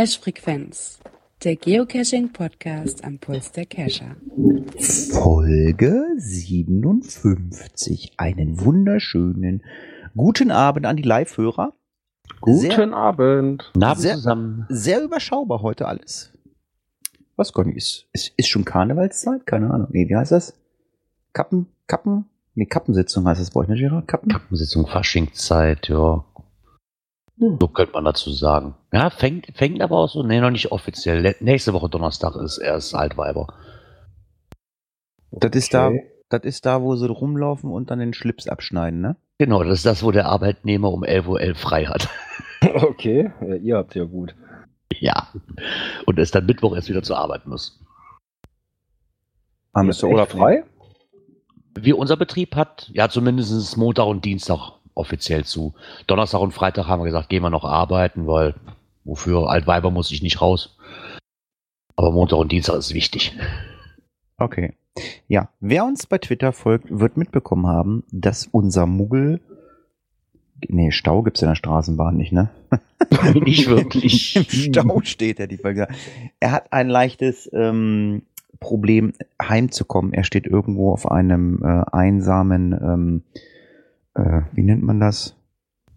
Cache-Frequenz, der Geocaching-Podcast am Puls der Cacher. Folge 57. Einen wunderschönen guten Abend an die Live-Hörer. Guten Sehr- Abend. Abend Sehr- zusammen. Sehr überschaubar heute alles. Was gar nicht ist. Ist, ist schon Karnevalszeit? Keine Ahnung. Nee, wie heißt das? Kappen, Kappen? Nee, Kappensitzung heißt das bei euch, ne, Gerard? Kappen? Kappensitzung, Faschingszeit, ja. So könnte man dazu sagen. Ja, fängt, fängt aber auch so, nee, noch nicht offiziell. Nächste Woche Donnerstag ist erst Altweiber. Das ist Okay. da, das ist da, wo sie rumlaufen und dann den Schlips abschneiden, ne? Genau, das ist das, wo der Arbeitnehmer um 11.11 Uhr frei hat. Okay, ja, ihr habt ja gut. ja. Und es dann Mittwoch erst wieder zur Arbeit muss. Habt Urlaub echt frei? Wie unser Betrieb hat, ja, zumindest Montag und Dienstag offiziell zu. Donnerstag und Freitag haben wir gesagt, gehen wir noch arbeiten, weil wofür Altweiber muss ich nicht raus. Aber Montag und Dienstag ist wichtig. Okay. Ja, wer uns bei Twitter folgt, wird mitbekommen haben, dass unser Muggel. Nee, Stau gibt's in der Straßenbahn nicht, ne? nicht wirklich. Im Stau steht er, die Folge. Er hat ein leichtes ähm, Problem, heimzukommen. Er steht irgendwo auf einem äh, einsamen, ähm, äh, wie nennt man das?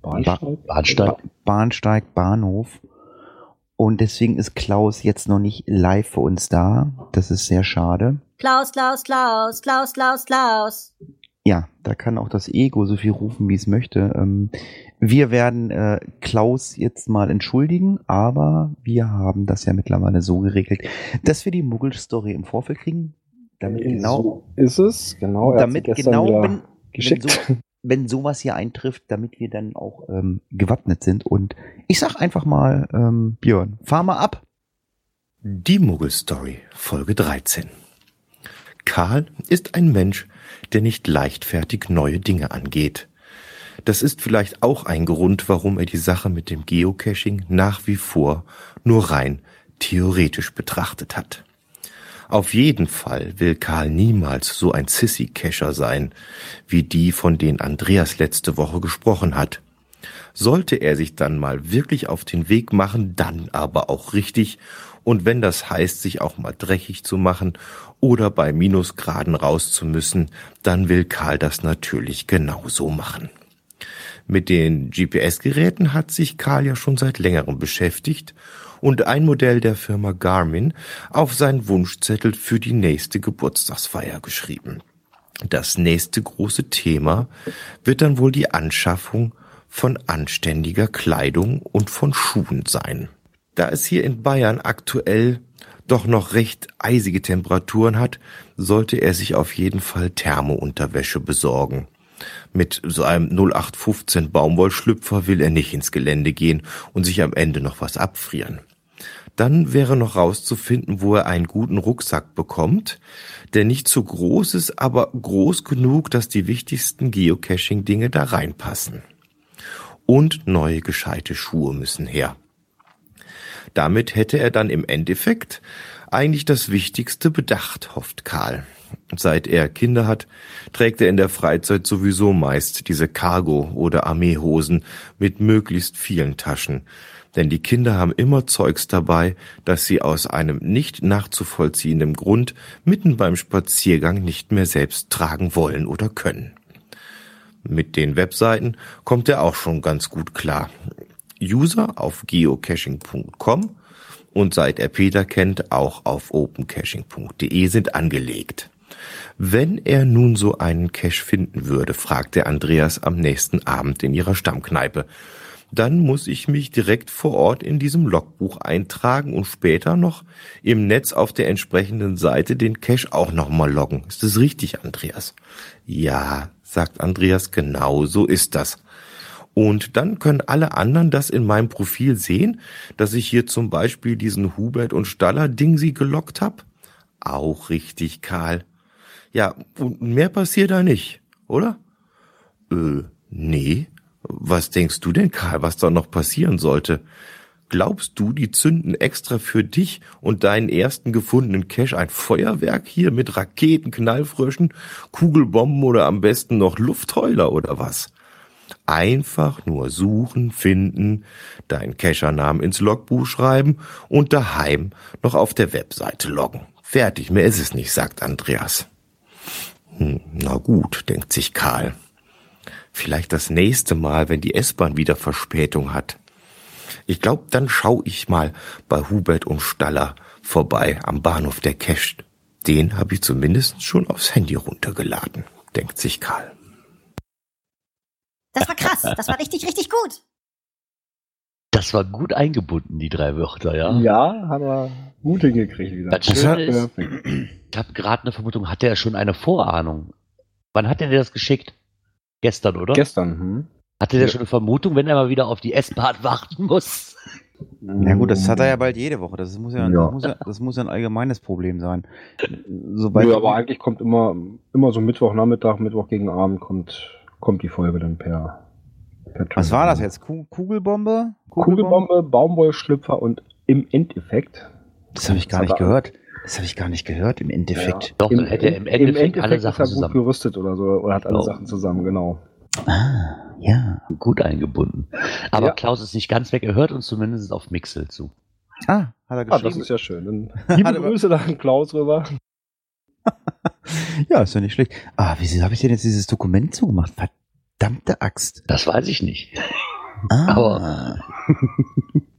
Bahnsteig? Bahnsteig. Bahnsteig, Bahnhof. Und deswegen ist Klaus jetzt noch nicht live für uns da. Das ist sehr schade. Klaus, Klaus, Klaus, Klaus, Klaus, Klaus. Ja, da kann auch das Ego so viel rufen, wie es möchte. Ähm, wir werden äh, Klaus jetzt mal entschuldigen, aber wir haben das ja mittlerweile so geregelt, dass wir die Muggel-Story im Vorfeld kriegen. Damit genau, So ist es, genau. Er hat damit genau, wieder wenn, wenn, geschickt. so, wenn sowas hier eintrifft, damit wir dann auch ähm, gewappnet sind. Und ich sag einfach mal, ähm, Björn, fahr mal ab. Die Muggelstory, Folge 13. Karl ist ein Mensch, der nicht leichtfertig neue Dinge angeht. Das ist vielleicht auch ein Grund, warum er die Sache mit dem Geocaching nach wie vor nur rein theoretisch betrachtet hat. Auf jeden Fall will Karl niemals so ein Sissy-Cacher sein, wie die, von denen Andreas letzte Woche gesprochen hat. Sollte er sich dann mal wirklich auf den Weg machen, dann aber auch richtig und wenn das heißt, sich auch mal dreckig zu machen oder bei Minusgraden raus zu müssen, dann will Karl das natürlich genauso machen. Mit den GPS-Geräten hat sich Karl ja schon seit längerem beschäftigt und ein Modell der Firma Garmin auf seinen Wunschzettel für die nächste Geburtstagsfeier geschrieben. Das nächste große Thema wird dann wohl die Anschaffung von anständiger Kleidung und von Schuhen sein. Da es hier in Bayern aktuell doch noch recht eisige Temperaturen hat, sollte er sich auf jeden Fall Thermounterwäsche besorgen. Mit so einem 0815 Baumwollschlüpfer will er nicht ins Gelände gehen und sich am Ende noch was abfrieren. Dann wäre noch rauszufinden, wo er einen guten Rucksack bekommt, der nicht zu groß ist, aber groß genug, dass die wichtigsten Geocaching-Dinge da reinpassen. Und neue gescheite Schuhe müssen her. Damit hätte er dann im Endeffekt eigentlich das Wichtigste bedacht, hofft Karl. Seit er Kinder hat, trägt er in der Freizeit sowieso meist diese Cargo- oder Armeehosen mit möglichst vielen Taschen. Denn die Kinder haben immer Zeugs dabei, das sie aus einem nicht nachzuvollziehenden Grund mitten beim Spaziergang nicht mehr selbst tragen wollen oder können. Mit den Webseiten kommt er auch schon ganz gut klar. User auf geocaching.com und seit er Peter kennt, auch auf opencaching.de sind angelegt. Wenn er nun so einen Cache finden würde, fragte Andreas am nächsten Abend in ihrer Stammkneipe, dann muss ich mich direkt vor Ort in diesem Logbuch eintragen und später noch im Netz auf der entsprechenden Seite den Cache auch nochmal loggen. Ist das richtig, Andreas? Ja, sagt Andreas, genau so ist das. Und dann können alle anderen das in meinem Profil sehen, dass ich hier zum Beispiel diesen Hubert und Staller Dingsi gelockt hab. Auch richtig, Karl. Ja, und mehr passiert da nicht, oder? Äh, nee. Was denkst du denn, Karl, was da noch passieren sollte? Glaubst du, die zünden extra für dich und deinen ersten gefundenen Cache ein Feuerwerk hier mit Raketen, Knallfröschen, Kugelbomben oder am besten noch Luftheuler oder was? Einfach nur suchen, finden, deinen Cachernamen ins Logbuch schreiben und daheim noch auf der Webseite loggen. Fertig, mehr ist es nicht, sagt Andreas. Hm, na gut, denkt sich Karl. Vielleicht das nächste Mal, wenn die S-Bahn wieder Verspätung hat. Ich glaube, dann schau ich mal bei Hubert und Staller vorbei am Bahnhof der Cache. Den habe ich zumindest schon aufs Handy runtergeladen, denkt sich Karl. Das war krass. Das war richtig, richtig gut. Das war gut eingebunden, die drei Wörter, ja. Ja, hat er gut hingekriegt wieder. Das Schöne ist, ich habe gerade eine Vermutung, hat er schon eine Vorahnung? Wann hat er dir das geschickt? Gestern, oder? Gestern, hm? Hatte der schon eine Vermutung, wenn er mal wieder auf die S-Bahn warten muss? Ja gut, das hat er ja bald jede Woche. Das muss ja, Ja. Das, muss ja das muss ja ein allgemeines Problem sein. Nö, Sobald aber eigentlich kommt immer, immer so Mittwochnachmittag, Mittwoch gegen Abend kommt, kommt die Folge dann per, per was war das jetzt? Ku- Kugelbombe? Kugelbombe, Baumwollschlüpfer und im Endeffekt. Das habe ich gar nicht gehört. Das habe ich gar nicht gehört im Endeffekt. Doch, dann hätte er im Endeffekt alle Sachen ist er gut zusammen. gerüstet oder so, oder hat alle Genau. Sachen zusammen, genau. Ah, ja. Gut eingebunden. Aber Ja. Klaus ist nicht ganz weg, er hört uns zumindest auf Mixel zu. Ah, hat er Ah, das geschrieben. ist ja schön. Dann liebe Grüße da an Klaus rüber. ja, ist ja nicht schlecht. Ah, wieso habe ich denn jetzt dieses Dokument zugemacht? Verdammte Axt. Das weiß ich nicht. Ah. Aber-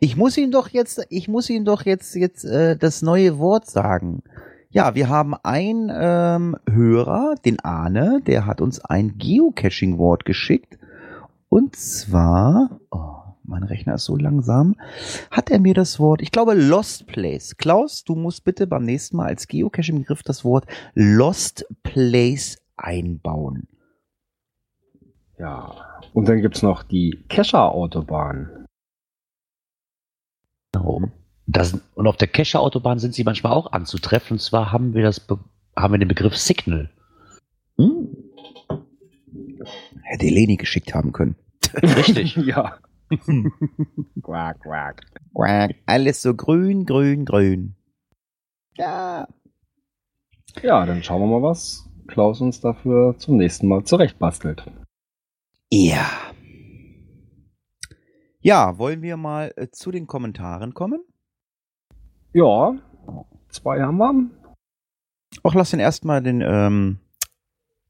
ich muss ihm doch jetzt, ich muss ihm doch jetzt jetzt äh, das neue Wort sagen. Ja, wir haben einen ähm, Hörer, den Arne, der hat uns ein Geocaching-Wort geschickt. Und zwar, oh, mein Rechner ist so langsam, hat er mir das Wort, ich glaube, Lost Place. Klaus, du musst bitte beim nächsten Mal als Geocaching-Begriff das Wort Lost Place einbauen. Ja. Und dann gibt's noch die Kescher-Autobahn. Genau. Das, und auf der Kescher-Autobahn sind sie manchmal auch anzutreffen. Und zwar haben wir, das Be haben wir den Begriff Signal. Hm. Hätte Eleni geschickt haben können. Richtig. ja. quack, quack. Quack. Alles so grün, grün, grün. Ja. Ja, dann schauen wir mal, was Klaus uns dafür zum nächsten Mal zurechtbastelt. Ja. Ja, wollen wir mal äh, zu den Kommentaren kommen? Ja, zwei haben wir. Ach, lass den erstmal den, ähm,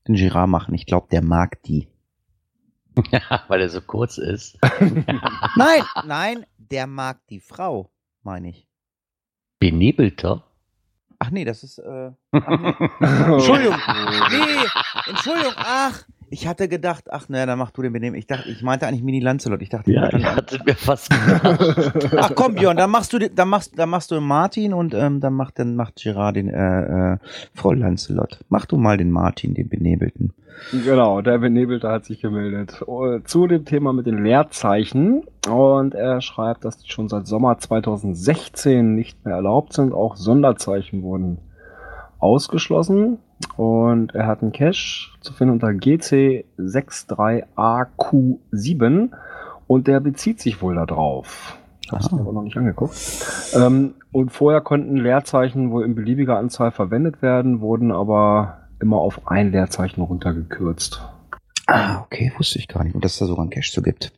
den Girard machen. Ich glaube, der mag die. Weil er so kurz ist. Nein, nein, der mag die Frau, meine ich. Benebelter. Ach nee, das ist, äh, ach nee. Entschuldigung. Nee, Entschuldigung, ach. Ich hatte gedacht, ach naja, dann mach du den Benehmen. Ich dachte, ich meinte eigentlich Mini Lancelot. Ich dachte, Ja, ich hatte mir fast gedacht. Ach komm, Björn, dann machst du den- dann machst, dann machst du den Martin und ähm, dann macht dann macht Gerard den äh, äh, Frau Lancelot. Mach du mal den Martin, den Benebelten. Genau, der Benebelte hat sich gemeldet äh, zu dem Thema mit den Leerzeichen. Und er schreibt, dass die schon seit Sommer 2016 nicht mehr erlaubt sind. Auch Sonderzeichen wurden ausgeschlossen. Und er hat einen Cache zu finden unter GC63AQ7. Und der bezieht sich wohl darauf. Ich habe es Ah. mir aber noch nicht angeguckt. Ähm, und vorher konnten Leerzeichen wohl in beliebiger Anzahl verwendet werden, wurden aber immer auf ein Leerzeichen runtergekürzt. Ah, okay, wusste ich gar nicht. Und dass es da sogar einen Cache zu gibt.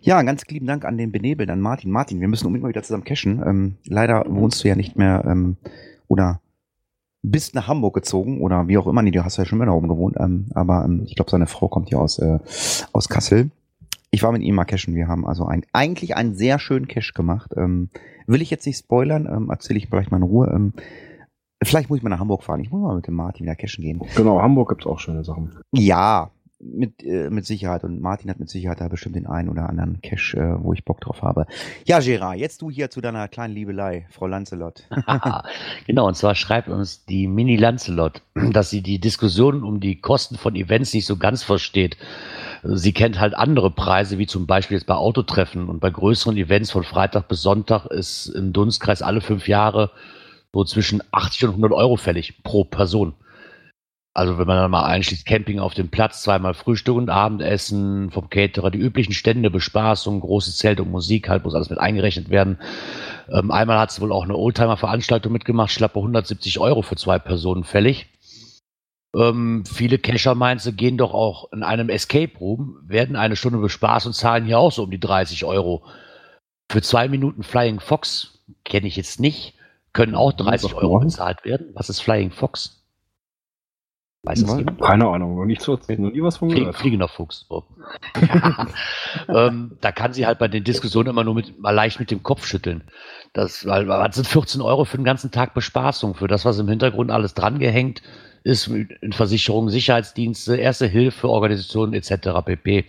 Ja, ganz lieben Dank an den Benebeln, an Martin. Martin, wir müssen unbedingt mal wieder zusammen cachen. Ähm, leider wohnst du ja nicht mehr ähm, oder bist nach Hamburg gezogen oder wie auch immer. Nee, du hast ja schon immer da oben gewohnt. Ähm, aber ähm, ich glaube, seine Frau kommt ja aus, äh, aus Kassel. Ich war mit ihm mal cashen. Wir haben also ein, eigentlich einen sehr schönen Cache gemacht. Ähm, will ich jetzt nicht spoilern, ähm, erzähle ich vielleicht mal in Ruhe. Ähm, vielleicht muss ich mal nach Hamburg fahren. Ich muss mal mit dem Martin wieder cashen gehen. Genau, Hamburg gibt's auch schöne Sachen. Ja, mit, äh, mit Sicherheit. Und Martin hat mit Sicherheit da bestimmt den einen oder anderen Cash, äh, wo ich Bock drauf habe. Ja, Gerard, jetzt du hier zu deiner kleinen Liebelei, Frau Lancelot. genau, und zwar schreibt uns die Mini Lancelot, dass sie die Diskussion um die Kosten von Events nicht so ganz versteht. Sie kennt halt andere Preise, wie zum Beispiel jetzt bei Autotreffen und bei größeren Events von Freitag bis Sonntag ist im Dunstkreis alle fünf Jahre so zwischen 80 und 100 Euro fällig pro Person. Also wenn man dann mal einschließt, Camping auf dem Platz, zweimal Frühstück und Abendessen, vom Caterer, die üblichen Stände, Bespaßung, großes Zelt und Musik, halt muss alles mit eingerechnet werden. Ähm, einmal hat es wohl auch eine Oldtimer-Veranstaltung mitgemacht, schlappe 170 Euro für zwei Personen fällig. Ähm, viele Cacher meinst du, gehen doch auch in einem Escape Room, werden eine Stunde bespaßt und zahlen hier auch so um die 30 Euro. Für zwei Minuten Flying Fox kenne ich jetzt nicht, können auch 30 Euro bezahlt werden. Was ist Flying Fox? Weiß es jemand? Keine Ahnung, noch nicht so, noch nie was von Flie gehört. Fliegender Fuchs. Oh. ja. ähm, da kann sie halt bei den Diskussionen immer nur mit, mal leicht mit dem Kopf schütteln. Das, weil, das sind 14 Euro für den ganzen Tag Bespaßung, für das, was im Hintergrund alles drangehängt ist, in Versicherungen, Sicherheitsdienste, Erste Hilfe, Organisationen etc. pp.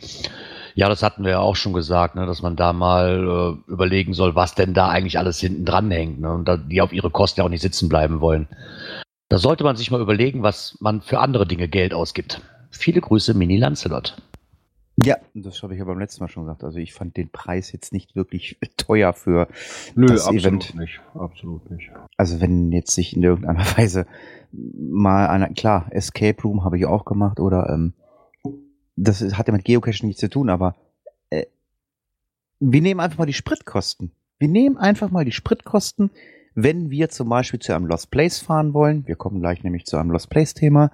Ja, das hatten wir ja auch schon gesagt, ne, dass man da mal äh, überlegen soll, was denn da eigentlich alles hinten dran hängt ne, und da, die auf ihre Kosten ja auch nicht sitzen bleiben wollen. Da sollte man sich mal überlegen, was man für andere Dinge Geld ausgibt. Viele Grüße, Mini Lancelot. Ja, das habe ich ja beim letzten Mal schon gesagt. Also ich fand den Preis jetzt nicht wirklich teuer für Nö, das absolut Event. nicht. Absolut nicht. Also wenn jetzt sich in irgendeiner Weise mal einer, klar, Escape Room habe ich auch gemacht oder ähm, das hat ja mit Geocaching nichts zu tun, aber äh, wir nehmen einfach mal die Spritkosten. Wir nehmen einfach mal die Spritkosten, wenn wir zum Beispiel zu einem Lost Place fahren wollen. Wir kommen gleich nämlich zu einem Lost Place Thema.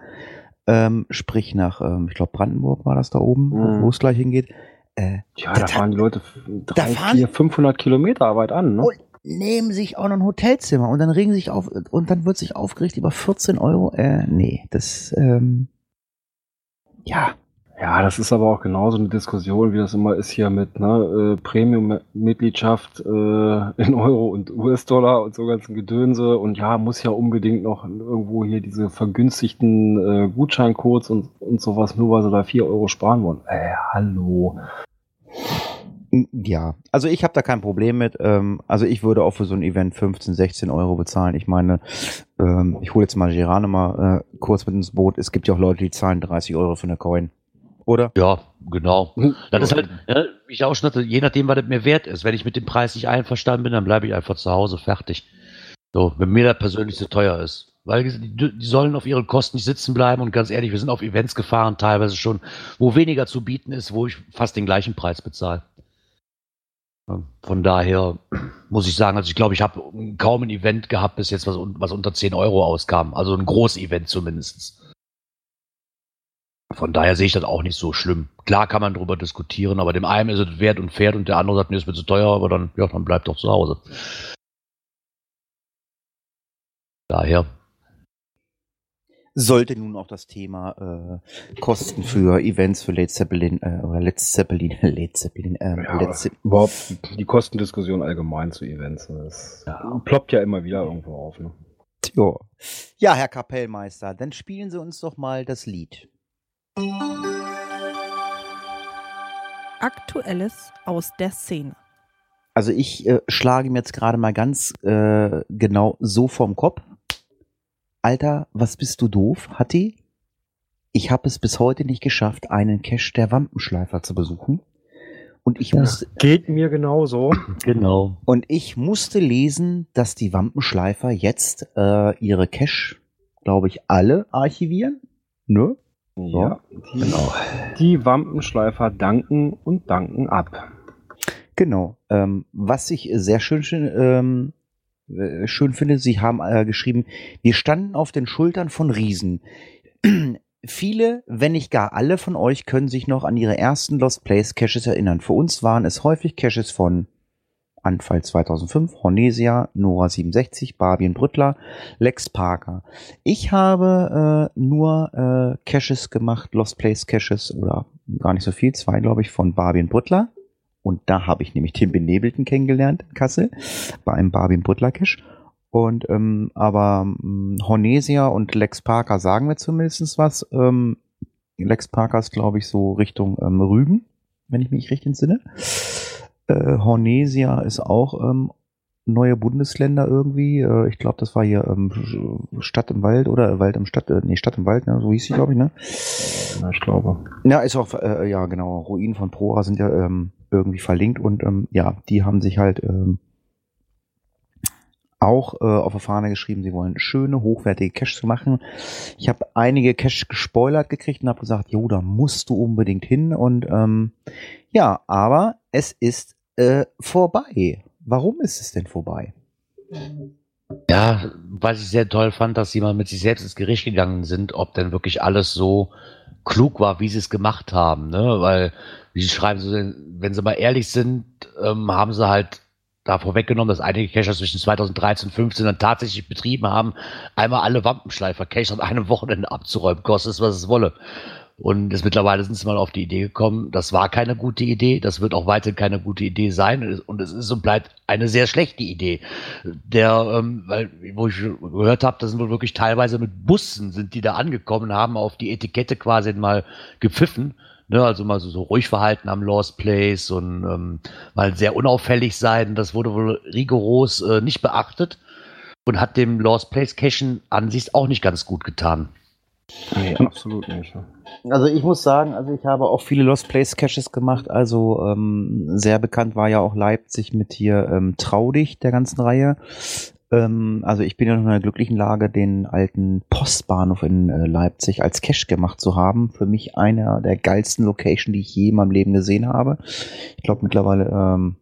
Ähm, sprich nach, ähm, ich glaube Brandenburg war das da oben, Mhm. wo es gleich hingeht. Äh, Ja, Da- da fahren die Leute drei, fahren- vier, 500 Kilometer weit an, ne? Und nehmen sich auch noch ein Hotelzimmer und dann regen sich auf und dann wird sich aufgeregt über 14 Euro. Äh, nee, das, ähm, ja, Ja, das ist aber auch genauso eine Diskussion, wie das immer ist hier mit ne, äh, Premium-Mitgliedschaft äh, in Euro und US-Dollar und so ganzen Gedönse. Und ja, muss ja unbedingt noch irgendwo hier diese vergünstigten äh, Gutscheincodes und, und sowas, nur weil sie da 4 Euro sparen wollen. Äh, hallo. ja. Also ich habe da kein Problem mit. Ähm, also ich würde auch für so ein Event 15, 16 Euro bezahlen. Ich meine, ähm, ich hole jetzt mal Gerane mal äh, kurz mit ins Boot. Es gibt ja auch Leute, die zahlen 30 Euro für eine Coin. Oder? Ja, genau. Das ist halt, ja, wie ich auch schon hatte, je nachdem, was es mir wert ist. Wenn ich mit dem Preis nicht einverstanden bin, dann bleibe ich einfach zu Hause fertig. So, wenn mir das persönlich zu teuer ist. Weil die, die sollen auf ihren Kosten nicht sitzen bleiben und ganz ehrlich, wir sind auf Events gefahren, teilweise schon, wo weniger zu bieten ist, wo ich fast den gleichen Preis bezahle. Von daher muss ich sagen, also ich glaube, ich habe kaum ein Event gehabt bis jetzt, was, was unter 10 Euro auskam. Also ein Groß-Event zumindest. Von daher sehe ich das auch nicht so schlimm. Klar kann man darüber diskutieren, aber dem einen ist es wert und fährt und der andere sagt, mir ist mir zu teuer, aber dann, ja, dann bleibt doch zu Hause. Daher, Sollte nun auch das Thema äh, Kosten für Events für Led Zeppelin äh, oder Led Zeppelin, Led Zeppelin, ähm, Ja, Led Ze überhaupt die Kostendiskussion allgemein zu Events. Das ploppt ja immer wieder irgendwo auf. Ne? Ja. ja, Herr Kapellmeister, dann spielen Sie uns doch mal das Lied. Aktuelles aus der Szene. Also ich äh, schlage mir jetzt gerade mal ganz äh, genau so vorm Kopf. Alter, was bist du doof, Hatti? Ich habe es bis heute nicht geschafft, einen Cache der Wampenschleifer zu besuchen. Und ich, musste, Geht mir genauso. genau. und ich musste lesen, dass die Wampenschleifer jetzt äh, ihre Cache, glaube ich, alle archivieren. Ne? Ja, die, die Wampenschleifer danken und danken ab. Genau. Ähm, was ich sehr schön, schön, ähm, äh, schön finde, Sie haben äh, geschrieben, wir standen auf den Schultern von Riesen. Viele, wenn nicht gar alle von euch können sich noch an ihre ersten Lost Place Caches erinnern. Für uns waren es häufig Caches von Anfall 2005, Hornesia, Nora 67, Barbien Brüttler, Lex Parker. Ich habe äh, nur äh, Caches gemacht, Lost Place Caches oder gar nicht so viel, zwei glaube ich, von Barbien Brüttler. Und da habe ich nämlich den Benebelten kennengelernt in Kassel bei einem Barbien Brüttler Cache. Und ähm, aber ähm, Hornesia und Lex Parker sagen mir zumindest was. Ähm, Lex Parker ist, glaube ich, so Richtung ähm, Rügen, wenn ich mich richtig entsinne. Äh, Hornesia ist auch ähm, neue Bundesländer irgendwie. Äh, ich glaube, das war hier ähm, Stadt im Wald oder Wald im Stadt, äh, nee, Stadt im Wald, ne? so hieß sie, glaube ich, ne? Ja, ich glaube. Ja, ist auch, äh, ja, genau. Ruinen von Prora sind ja ähm, irgendwie verlinkt und ähm, ja, die haben sich halt ähm, auch äh, auf der Fahne geschrieben, sie wollen schöne, hochwertige Caches machen. Ich habe einige Caches gespoilert gekriegt und habe gesagt, jo, da musst du unbedingt hin. Und ähm, ja, aber es ist äh, vorbei. Warum ist es denn vorbei? Ja, was ich sehr toll fand, dass sie mal mit sich selbst ins Gericht gegangen sind, ob denn wirklich alles so klug war, wie sie es gemacht haben. Ne? Weil, wie sie schreiben, wenn sie mal ehrlich sind, ähm, haben sie halt da vorweggenommen, dass einige Cacher zwischen 2013 und 2015 dann tatsächlich betrieben haben, einmal alle Wampenschleifer-Cacher an einem Wochenende abzuräumen, kostet es, was es wolle. Und jetzt mittlerweile sind sie mal auf die Idee gekommen, das war keine gute Idee, das wird auch weiterhin keine gute Idee sein und es ist und bleibt eine sehr schlechte Idee. Der, ähm, weil, wo ich gehört habe, das sind wohl wirklich teilweise mit Bussen sind die da angekommen, haben auf die Etikette quasi mal gepfiffen. Ne, also mal so, so ruhig verhalten am Lost Place und ähm, mal sehr unauffällig sein. Das wurde wohl rigoros äh, nicht beachtet und hat dem Lost Place Cashen an sich auch nicht ganz gut getan. Nee, absolut nicht. Also ich muss sagen, also ich habe auch viele Lost Place Caches gemacht. Also ähm, sehr bekannt war ja auch Leipzig mit hier ähm, Traudig der ganzen Reihe. Ähm, also ich bin ja noch in einer glücklichen Lage, den alten Postbahnhof in äh, Leipzig als Cache gemacht zu haben. Für mich einer der geilsten Location, die ich je in meinem Leben gesehen habe. Ich glaube mittlerweile ähm,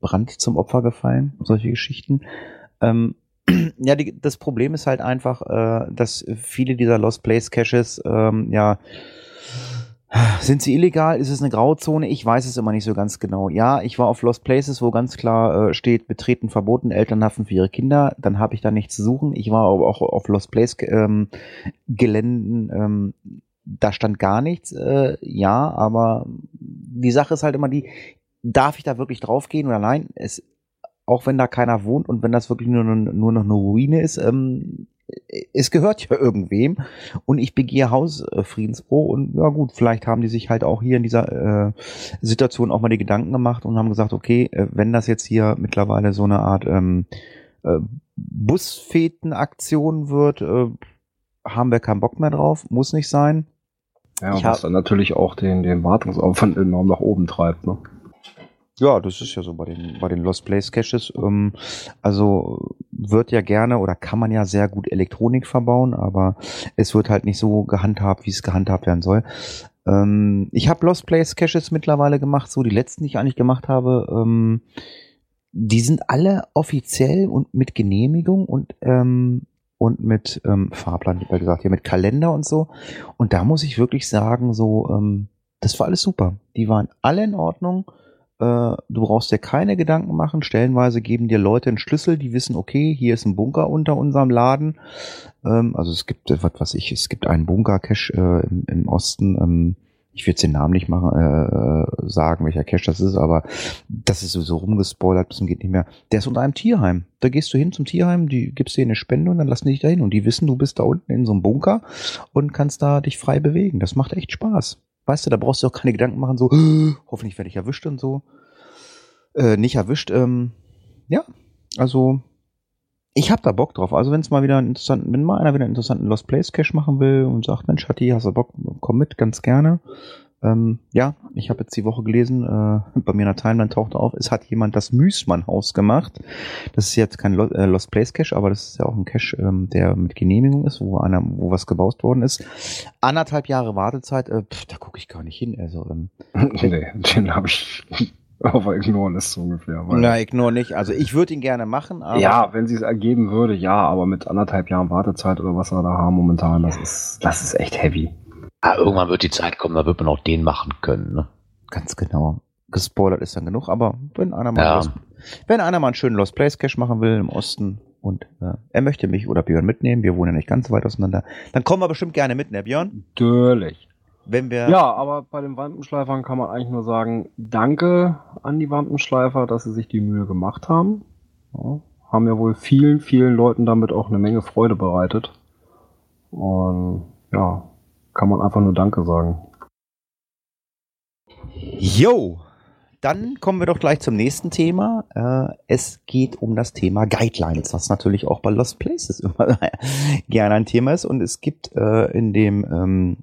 Brand zum Opfer gefallen, solche Geschichten. Ähm, ja, die, das Problem ist halt einfach, äh, dass viele dieser Lost Place Caches, ähm, ja, sind sie illegal? Ist es eine Grauzone? Ich weiß es immer nicht so ganz genau. Ja, ich war auf Lost Places, wo ganz klar äh, steht, betreten verboten, Eltern haften für ihre Kinder. Dann habe ich da nichts zu suchen. Ich war aber auch auf Lost Place ähm, Geländen, ähm, da stand gar nichts. Äh, ja, aber die Sache ist halt immer die, darf ich da wirklich draufgehen oder nein? Es auch wenn da keiner wohnt und wenn das wirklich nur, nur noch eine Ruine ist, ähm, es gehört ja irgendwem und ich begehe Hausfriedensbruch und ja gut, vielleicht haben die sich halt auch hier in dieser äh, Situation auch mal die Gedanken gemacht und haben gesagt, okay, äh, wenn das jetzt hier mittlerweile so eine Art ähm, äh, Busfetenaktion wird, äh, haben wir keinen Bock mehr drauf, muss nicht sein. Ja, ich was dann natürlich auch den, den Wartungsaufwand enorm nach oben treibt, ne? Ja, das ist ja so bei den, bei den Lost Place Caches. Ähm, also wird ja gerne oder kann man ja sehr gut Elektronik verbauen, aber es wird halt nicht so gehandhabt, wie es gehandhabt werden soll. Ähm, ich habe Lost Place Caches mittlerweile gemacht, so die letzten, die ich eigentlich gemacht habe. Ähm, die sind alle offiziell und mit Genehmigung und ähm, und mit ähm, Fahrplan, wie gesagt, hier mit Kalender und so. Und da muss ich wirklich sagen, so, ähm, das war alles super. Die waren alle in Ordnung äh, du brauchst dir keine Gedanken machen. Stellenweise geben dir Leute einen Schlüssel, die wissen, okay, hier ist ein Bunker unter unserem Laden. Ähm, also es gibt, äh, was weiß ich, es gibt einen Bunker-Cache äh, im, im, Osten. Ähm, ich will jetzt den Namen nicht machen, äh, sagen, welcher Cache das ist, aber das ist sowieso rumgespoilert, das geht nicht mehr. Der ist unter einem Tierheim. Da gehst du hin zum Tierheim, die gibst dir eine Spende und dann lassen die dich da hin. Und die wissen, du bist da unten in so einem Bunker und kannst da dich frei bewegen. Das macht echt Spaß. Weißt du, da brauchst du auch keine Gedanken machen, so, hoffentlich werde ich erwischt und so. Äh, nicht erwischt. Ähm, ja, also ich hab da Bock drauf. Also wenn es mal wieder einen interessanten, wenn mal einer wieder einen interessanten Lost Place Cache machen will und sagt, Mensch, Hatti, hast du Bock, komm mit, ganz gerne. Ähm, ja, ich habe jetzt die Woche gelesen, äh, bei mir in der Timeline tauchte auf, es hat jemand das Müßmann-Haus gemacht. Das ist jetzt kein Lo äh, Lost Place Cache, aber das ist ja auch ein Cache, ähm, der mit Genehmigung ist, wo einer, wo was gebaut worden ist. Anderthalb Jahre Wartezeit, äh, pff, da gucke ich gar nicht hin. Also, ähm, nee, den habe ich aber ignoren ist so ungefähr. Na, ignore nicht. Also ich würde ihn gerne machen, aber. Ja, wenn sie es ergeben würde, ja, aber mit anderthalb Jahren Wartezeit oder was wir da haben momentan, das ist, das ist echt heavy. Ah, irgendwann wird die Zeit kommen, da wird man auch den machen können. Ne? Ganz genau. Gespoilert ist dann genug, aber wenn einer mal, ja. Lost, wenn einer mal einen schönen Lost Place Cache machen will im Osten und äh, er möchte mich oder Björn mitnehmen, wir wohnen ja nicht ganz so weit auseinander, dann kommen wir bestimmt gerne mit, ne Björn? Natürlich. Wenn wir ja, aber bei den Wampenschleifern kann man eigentlich nur sagen, danke an die Wampenschleifer, dass sie sich die Mühe gemacht haben. Ja, haben ja wohl vielen, vielen Leuten damit auch eine Menge Freude bereitet. Und ja, kann man einfach nur Danke sagen. Jo, dann kommen wir doch gleich zum nächsten Thema. Äh, es geht um das Thema Guidelines, was natürlich auch bei Lost Places immer gerne ein Thema ist. Und es gibt äh, in dem ähm,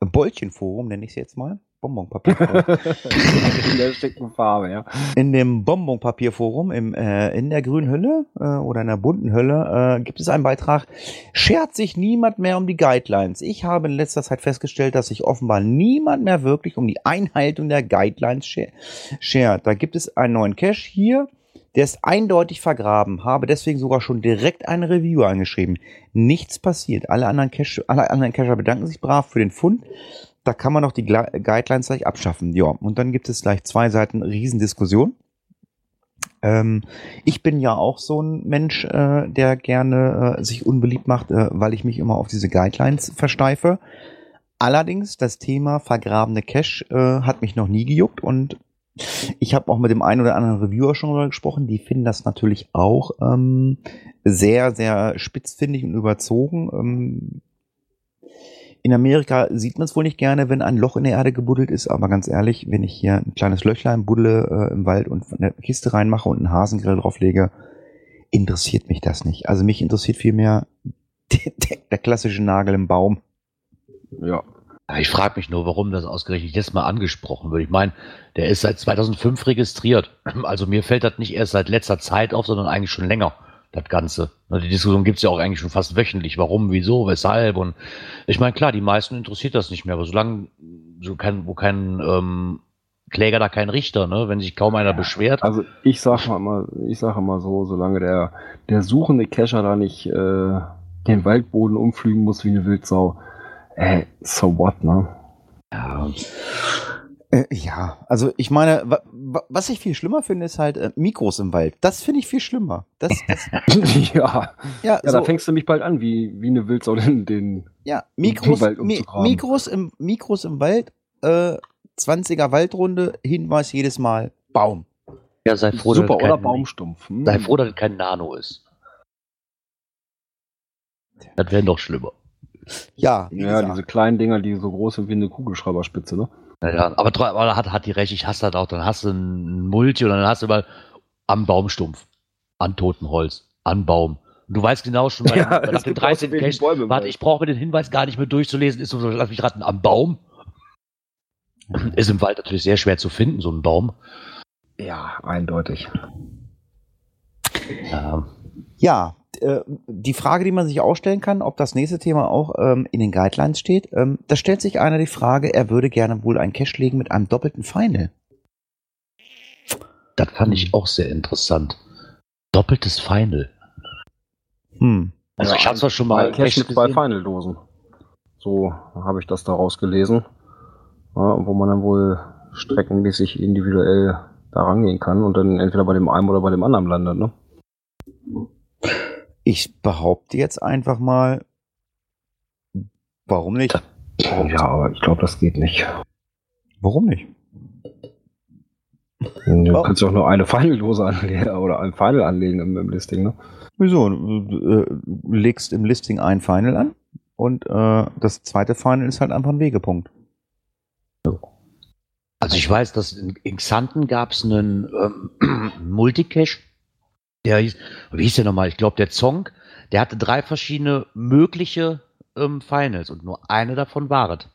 Bollchenforum, nenne ich es jetzt mal, Bonbonpapierforum. in der schicken Farbe, ja. In dem Bonbonpapierforum im, äh, in der grünen Hülle äh, oder in der bunten Hülle äh, gibt es einen Beitrag, schert sich niemand mehr um die Guidelines. Ich habe in letzter Zeit festgestellt, dass sich offenbar niemand mehr wirklich um die Einhaltung der Guidelines schert. Da gibt es einen neuen Cache hier, Der ist eindeutig vergraben, habe deswegen sogar schon direkt eine Review angeschrieben. Nichts passiert. Alle anderen, Cache, alle anderen Cacher bedanken sich brav für den Fund. Da kann man noch die Guidelines gleich abschaffen. Ja, und dann gibt es gleich zwei Seiten Riesendiskussion. Ähm, ich bin ja auch so ein Mensch, äh, der gerne äh, sich unbeliebt macht, äh, weil ich mich immer auf diese Guidelines versteife. Allerdings, das Thema vergrabene Cache äh, hat mich noch nie gejuckt und ich habe auch mit dem einen oder anderen Reviewer schon darüber gesprochen. Die finden das natürlich auch ähm, sehr, sehr spitzfindig und überzogen. Ähm, in Amerika sieht man es wohl nicht gerne, wenn ein Loch in der Erde gebuddelt ist, aber ganz ehrlich, wenn ich hier ein kleines Löchlein buddle äh, im Wald und eine Kiste reinmache und einen Hasengrill drauflege, interessiert mich das nicht. Also mich interessiert vielmehr der, klassische Nagel im Baum. Ja. Ja, Ich frage mich nur, warum das ausgerechnet jetzt mal angesprochen wird. Ich meine, der ist seit 2005 registriert. Also mir fällt das nicht erst seit letzter Zeit auf, sondern eigentlich schon länger, das Ganze. Na, Die Diskussion gibt's ja auch eigentlich schon fast wöchentlich. Warum, wieso, weshalb? Und ich meine, klar, die meisten interessiert das nicht mehr, aber solange so kein, wo kein ähm, Kläger da kein Richter, ne? wenn sich kaum einer beschwert. Also ich sag mal, immer, ich sage mal so, solange der, der suchende Cacher da nicht äh, den Waldboden umflügen muss wie eine Wildsau, ey, so what, ne? Ja, Äh, ja, also ich meine, wa, wa, was ich viel schlimmer finde, ist halt äh, Mikros im Wald. Das finde ich viel schlimmer. Das, das, ja, ja, ja so, da fängst du mich bald an, wie, wie eine Wildsau den, den ja Mikros, im Wald Mi. Mikros, im, Mikros im Wald, äh, 20er Waldrunde, Hinweis jedes Mal, Baum. ja sei froh, super, dass es oder kein, Baumstumpf. Hm? Sei froh, dass es kein Nano ist. Das wäre noch schlimmer. Ja, Ja, diese kleinen Dinger, die so groß sind wie eine Kugelschreiberspitze, ne? Ja, ja, aber, aber hat, hat die recht, ich hasse das auch. Dann hast du ein Multi und dann hast du mal am Baumstumpf, an totem Holz, an Baum. Und du weißt genau schon, bei, Ja, bei nach dem gibt auch so 13. wenig Cache, Bäume im warte, ich brauche mir den Hinweis gar nicht mehr durchzulesen, ist so, lass mich raten, am Baum. Ist im Wald natürlich sehr schwer zu finden, so ein Baum. Ja, eindeutig. Ja, Ja, äh, die Frage, die man sich auch stellen kann, ob das nächste Thema auch ähm, in den Guidelines steht, ähm, da stellt sich einer die Frage, er würde gerne wohl ein Cache legen mit einem doppelten Final. das fand ich auch sehr interessant. Doppeltes Final. Hm. Also ich habe zwar schon Mal Caches mit zwei. Final-Dosen. So habe ich das daraus gelesen. Ja, wo man dann wohl streckenmäßig individuell da rangehen kann und dann entweder bei dem einen oder bei dem anderen landet, ne? Ich behaupte jetzt einfach mal, warum nicht? Ja, aber ich glaube, das geht nicht. Warum nicht? Du Oh. kannst ja auch nur eine Final-Dose anlegen oder ein Final anlegen im, im Listing, ne? Wieso? Du äh, legst im Listing ein Final an und äh, das zweite Final ist halt einfach ein Wegepunkt. Also ich weiß, dass in, in Xanten gab es einen ähm, Multicache, der hieß, wie hieß der nochmal? Ich glaube, der Zong, der hatte drei verschiedene mögliche ähm, Finals und nur eine davon war es.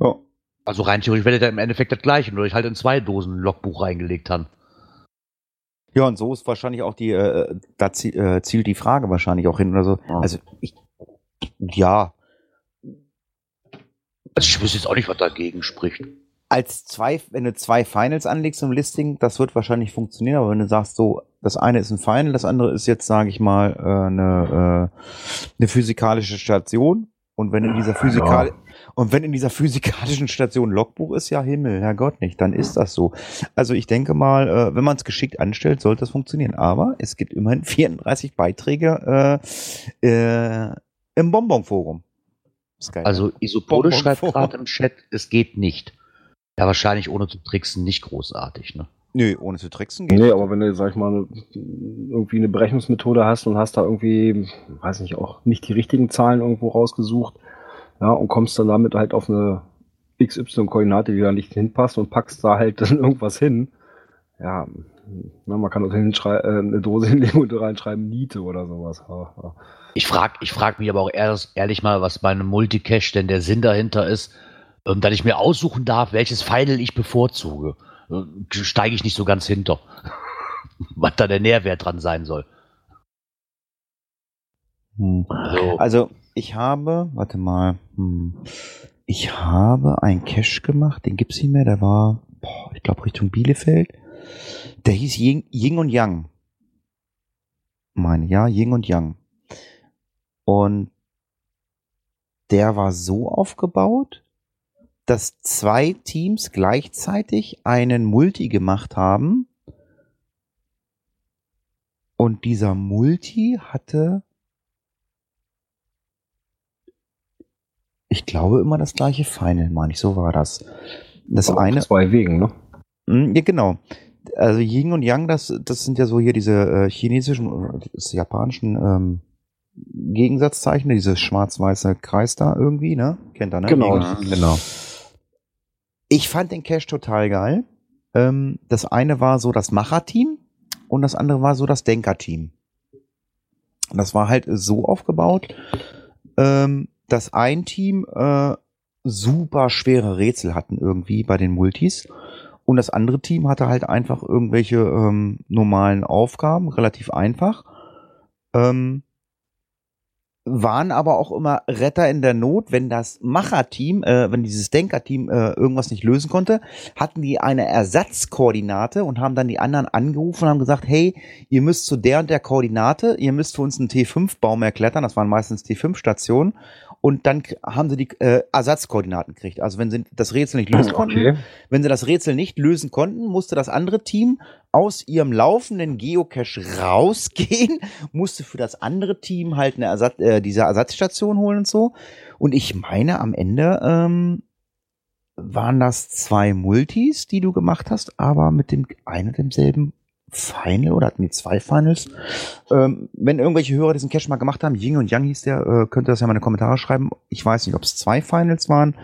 Ja. Also rein theoretisch wäre der im Endeffekt das gleiche, nur ich halt in zwei Dosen ein Logbuch reingelegt habe. Ja, und so ist wahrscheinlich auch die, äh, da zie- äh, zielt die Frage wahrscheinlich auch hin oder so. Ja. Also, ich, ja, Also ich wüsste jetzt auch nicht, was dagegen spricht. Als zwei, wenn du zwei Finals anlegst im Listing, das wird wahrscheinlich funktionieren, aber wenn du sagst, so, das eine ist ein Final, das andere ist jetzt, sage ich mal, äh, eine, äh, eine physikalische Station. Und wenn in dieser Physikal und wenn in dieser physikalischen Station Logbuch ist, ja Himmel, Herrgott nicht, dann ist das so. Also ich denke mal, äh, wenn man es geschickt anstellt, sollte das funktionieren. Aber es gibt immerhin 34 Beiträge äh, äh, im Bonbon-Forum. Geil, ne? Also Isopode Bonbon schreibt gerade im Chat, es geht nicht. Ja, wahrscheinlich ohne zu tricksen nicht großartig, ne? Nö, ohne zu tricksen geht. Nee, aber wenn du, sag ich mal, irgendwie eine Berechnungsmethode hast und hast da irgendwie, weiß nicht, auch nicht die richtigen Zahlen irgendwo rausgesucht, ja, und kommst dann damit halt auf eine XY-Koordinate, die da nicht hinpasst und packst da halt dann irgendwas hin, ja, na, man kann auch äh, eine Dose hinlegen und reinschreiben Niete oder sowas. Ja, ja. Ich frage ich frag mich aber auch ehrlich, ehrlich mal, was bei einem Multicache denn der Sinn dahinter ist, ähm, dass ich mir aussuchen darf, welches Final ich bevorzuge. Äh, Steige ich nicht so ganz hinter. was da der Nährwert dran sein soll. Hm. Also, Also ich habe, warte mal, hm, ich habe einen Cache gemacht, den gibt's nicht mehr, der war, boah, ich glaube Richtung Bielefeld. Der hieß Ying, Ying und Yang. Meine, ja, Ying und Yang. Und der war so aufgebaut, dass zwei Teams gleichzeitig einen Multi gemacht haben. Und dieser Multi hatte, ich glaube, immer das gleiche Final, meine ich, so war das. Das Aber eine. zwei Wegen, ne? Mm, Ja, genau. Also Yin und Yang, das, das sind ja so hier diese äh, chinesischen, japanischen ähm, Gegensatzzeichen, dieses schwarz-weiße Kreis da irgendwie, ne? Kennt ihr, ne? Genau, genau. Ich fand den Cache total geil. Ähm, das eine war so das Macher-Team und das andere war so das Denker-Team. Das war halt so aufgebaut, ähm, dass ein Team äh, super schwere Rätsel hatten irgendwie bei den Multis und das andere Team hatte halt einfach irgendwelche ähm, normalen Aufgaben, relativ einfach. Ähm, waren aber auch immer Retter in der Not, wenn das Macherteam, äh, wenn dieses Denkerteam äh, irgendwas nicht lösen konnte, hatten die eine Ersatzkoordinate und haben dann die anderen angerufen und haben gesagt, hey, ihr müsst zu der und der Koordinate, ihr müsst für uns einen T5-Baum erklettern, das waren meistens T5-Stationen und dann haben sie die äh, Ersatzkoordinaten gekriegt. Also wenn sie das Rätsel nicht lösen konnten, Okay. wenn sie das Rätsel nicht lösen konnten, musste das andere Team aus ihrem laufenden Geocache rausgehen, musste für das andere Team halt eine Ersatz, äh, diese Ersatzstation holen und so. Und ich meine, am Ende ähm, waren das zwei Multis, die du gemacht hast, aber mit dem einen und demselben Final oder hatten die zwei Finals? Ähm, wenn irgendwelche Hörer diesen Cache mal gemacht haben, Ying und Yang hieß der, äh, könnt ihr das ja mal in die Kommentare schreiben. Ich weiß nicht, ob es zwei Finals waren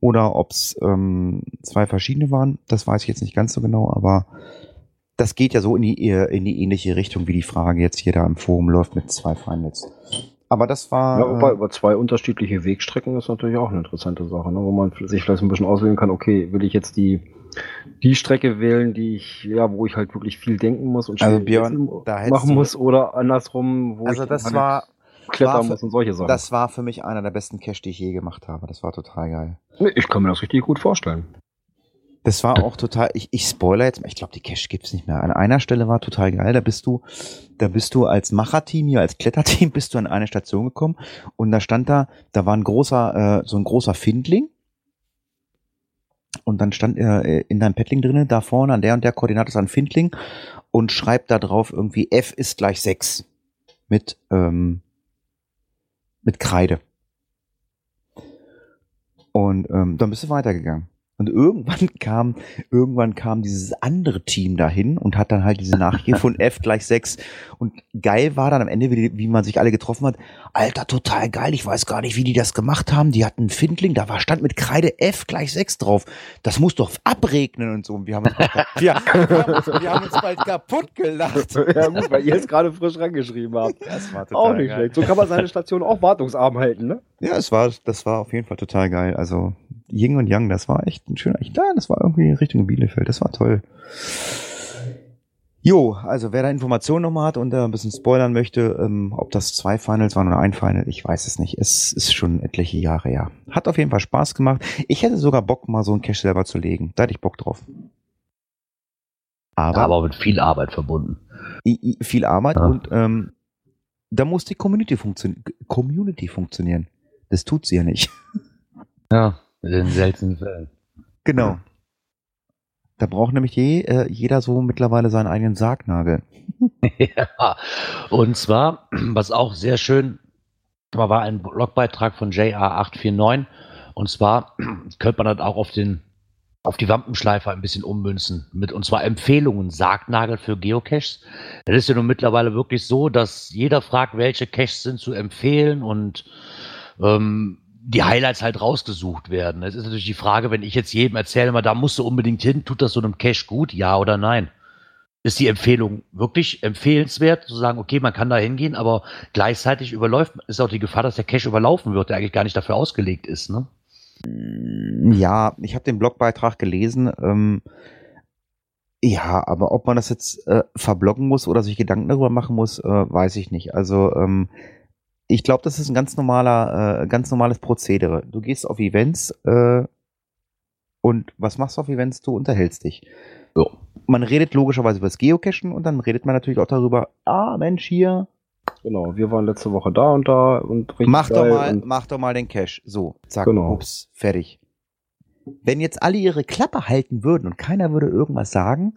oder ob es ähm, zwei verschiedene waren. Das weiß ich jetzt nicht ganz so genau, aber das geht ja so in die, äh, in die ähnliche Richtung, wie die Frage jetzt hier da im Forum läuft mit zwei Finals. Aber das war. Ja, wobei äh, über zwei unterschiedliche Wegstrecken ist natürlich auch eine interessante Sache, ne? wo man sich vielleicht ein bisschen auswählen kann, okay, will ich jetzt die, die Strecke wählen, die ich, ja, wo ich halt wirklich viel denken muss und Also Björn, machen muss oder andersrum, wo also ich das halt war, klettern war für- muss und solche Sachen. das war für mich einer der besten Cache, die ich je gemacht habe. Das war total geil. Ich kann mir das richtig gut vorstellen. Das war auch total, ich, ich spoiler jetzt mal, ich glaube, die Cache gibt's nicht mehr. An einer Stelle war total geil, da bist du, da bist du als Macherteam hier, als Kletterteam, bist du an eine Station gekommen und da stand da, da war ein großer, äh, so ein großer Findling und dann stand äh, in deinem Paddling drinne, da vorne an der und der Koordinate ist ein Findling und schreibt da drauf irgendwie F ist gleich 6 mit, ähm, mit Kreide. Und ähm, dann bist du weitergegangen. Und irgendwann kam, irgendwann kam dieses andere Team dahin und hat dann halt diese Nachricht von F gleich 6. Und geil war dann am Ende, wie, wie man sich alle getroffen hat. Alter, total geil. Ich weiß gar nicht, wie die das gemacht haben. Die hatten einen Findling, da war stand mit Kreide F gleich 6 drauf. Das muss doch abregnen und so. Und wir haben uns, bald- wir, haben uns, wir haben uns bald kaputt gelacht. ja gut, weil ihr es gerade frisch rangeschrieben habt. Das war Auch total nicht geil. schlecht. So kann man seine Station auch wartungsarm halten, ne? Ja, es war, das war auf jeden Fall total geil. Also Ying und Yang, das war echt ein schöner, ich, ja, das war irgendwie Richtung Bielefeld, das war toll. Jo, also wer da Informationen nochmal hat und da ein bisschen spoilern möchte, ähm, ob das zwei Finals waren oder ein Final, ich weiß es nicht. Es ist schon etliche Jahre her. Hat auf jeden Fall Spaß gemacht. Ich hätte sogar Bock, mal so einen Cache selber zu legen. Da hätte ich Bock drauf. Aber, Aber mit viel Arbeit verbunden. viel Arbeit Ja. und ähm, da muss die Community, funktio Community funktionieren. Das tut sie ja nicht. Ja, in den seltenen Fällen. Genau. Da braucht nämlich je, äh, jeder so mittlerweile seinen eigenen Sargnagel. ja. Und zwar, was auch sehr schön war, war ein Blogbeitrag von JA849. Und zwar könnte man das auch auf den auf die Wampenschleifer ein bisschen ummünzen. Mit, und zwar Empfehlungen, Sargnagel für Geocaches. Das ist ja nun mittlerweile wirklich so, dass jeder fragt, welche Caches sind zu empfehlen und ähm, die Highlights halt rausgesucht werden. Es ist natürlich die Frage, wenn ich jetzt jedem erzähle, mal, da musst du unbedingt hin, tut das so einem Cache gut, ja oder nein? Ist die Empfehlung wirklich empfehlenswert, zu sagen, okay, man kann da hingehen, aber gleichzeitig überläuft, ist auch die Gefahr, dass der Cache überlaufen wird, der eigentlich gar nicht dafür ausgelegt ist, ne? Ja, ich habe den Blogbeitrag gelesen. Ähm, ja, aber ob man das jetzt äh, verbloggen muss oder sich Gedanken darüber machen muss, äh, weiß ich nicht. Also ähm, ich glaube, das ist ein ganz normaler, äh, ganz normales Prozedere. Du gehst auf Events äh, und was machst du auf Events? Du unterhältst dich. Ja. Man redet logischerweise über das Geocachen und dann redet man natürlich auch darüber, ah Mensch, hier, Genau, wir waren letzte Woche da und da und richtig mach doch mal, mach doch mal den Cache. So, zack, Genau. ups, fertig. Wenn jetzt alle ihre Klappe halten würden und keiner würde irgendwas sagen,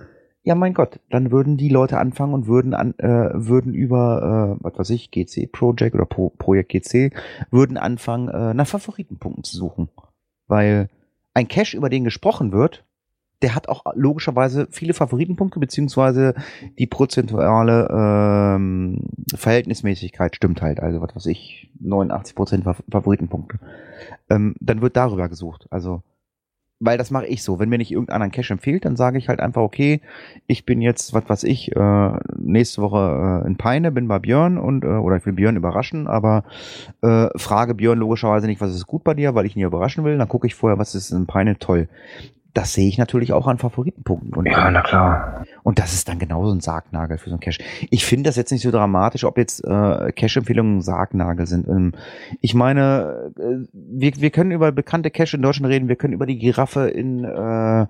ja mein Gott, dann würden die Leute anfangen und würden an, äh, würden über, äh, was weiß ich, GC Project oder Pro Projekt GC, würden anfangen, äh, nach Favoritenpunkten zu suchen. Weil ein Cache, über den gesprochen wird, der hat auch logischerweise viele Favoritenpunkte, beziehungsweise die prozentuale ähm, Verhältnismäßigkeit stimmt halt. Also was weiß ich, 89% Fa- Favoritenpunkte. Ähm, dann wird darüber gesucht. Also, weil das mache ich so. Wenn mir nicht irgendeiner Cache empfiehlt, dann sage ich halt einfach, okay, ich bin jetzt, was weiß ich, äh, nächste Woche äh, in Peine, bin bei Björn und äh, oder ich will Björn überraschen, aber äh, frage Björn logischerweise nicht, was ist gut bei dir, weil ich ihn ja überraschen will. Dann gucke ich vorher, was ist in Peine toll. Das sehe ich natürlich auch an Favoritenpunkten. Und, ja, na klar. und das ist dann genauso ein Sargnagel für so einen Cache. Ich finde das jetzt nicht so dramatisch, ob jetzt äh, Cache-Empfehlungen Sargnagel sind. Ähm, ich meine, äh, wir, wir können über bekannte Cache in Deutschland reden, wir können über die Giraffe in äh, äh,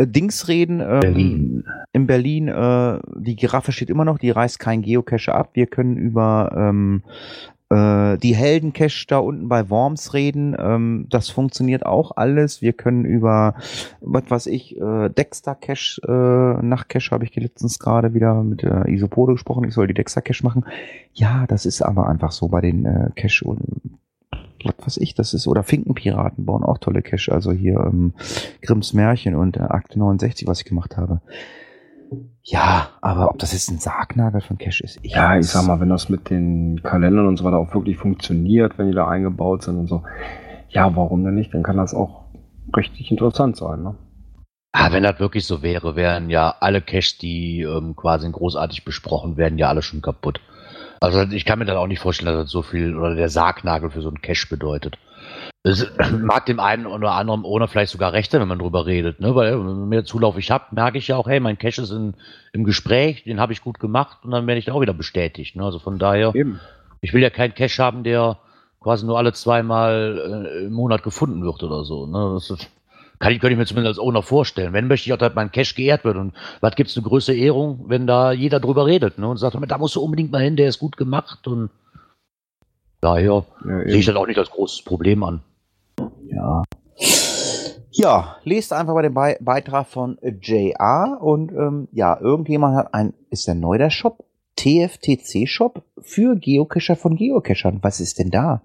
Dings reden. Ähm, Berlin. In Berlin, äh, die Giraffe steht immer noch, die reißt kein Geocache ab. Wir können über ähm, äh, die Heldencache da unten bei Worms reden. Ähm, das funktioniert auch alles. Wir können über, was weiß ich, äh, Dexter Cache, äh, nach Cache habe ich letztens gerade wieder mit äh, Isopode gesprochen. Ich soll die Dexter Cache machen. Ja, das ist aber einfach so bei den äh, Cache und was weiß ich, das ist, oder Finkenpiraten bauen auch tolle Cache, also hier ähm, Grimms Märchen und äh, Akte 69, was ich gemacht habe. Ja, aber ob das jetzt ein Sargnagel von Cache ist, Ja, ich sag mal, wenn das mit den Kalendern und so weiter auch wirklich funktioniert, wenn die da eingebaut sind und so, ja, warum denn nicht? Dann kann das auch richtig interessant sein, ne? Ah, wenn das wirklich so wäre, wären ja alle Caches, die ähm, quasi großartig besprochen werden, ja alle schon kaputt. Also ich kann mir dann auch nicht vorstellen, dass das so viel oder der Sargnagel für so einen Cache bedeutet. Es mag dem einen oder anderen ohne vielleicht sogar recht sein, wenn man drüber redet, ne? Weil wenn mehr Zulauf ich habe, merke ich ja auch, hey, mein Cache ist in, im Gespräch, den habe ich gut gemacht und dann werde ich da auch wieder bestätigt. Ne? Also von daher, Eben. ich will ja keinen Cache haben, der quasi nur alle zweimal äh, im Monat gefunden wird oder so. Ne? Das ist, kann ich, könnte ich mir zumindest als Owner vorstellen. Wenn möchte ich auch, dass mein Cache geehrt wird. Und was gibt's eine größere Ehrung, wenn da jeder drüber redet ne? und sagt, da musst du unbedingt mal hin, der ist gut gemacht. Und daher Ja, sehe ich das auch nicht als großes Problem an. Ja. Ja, lest einfach mal den Be Beitrag von JR und ähm, ja, irgendjemand hat ein, ist der neu der Shop? TFTC-Shop für Geocacher von Geocachern. Was ist denn da?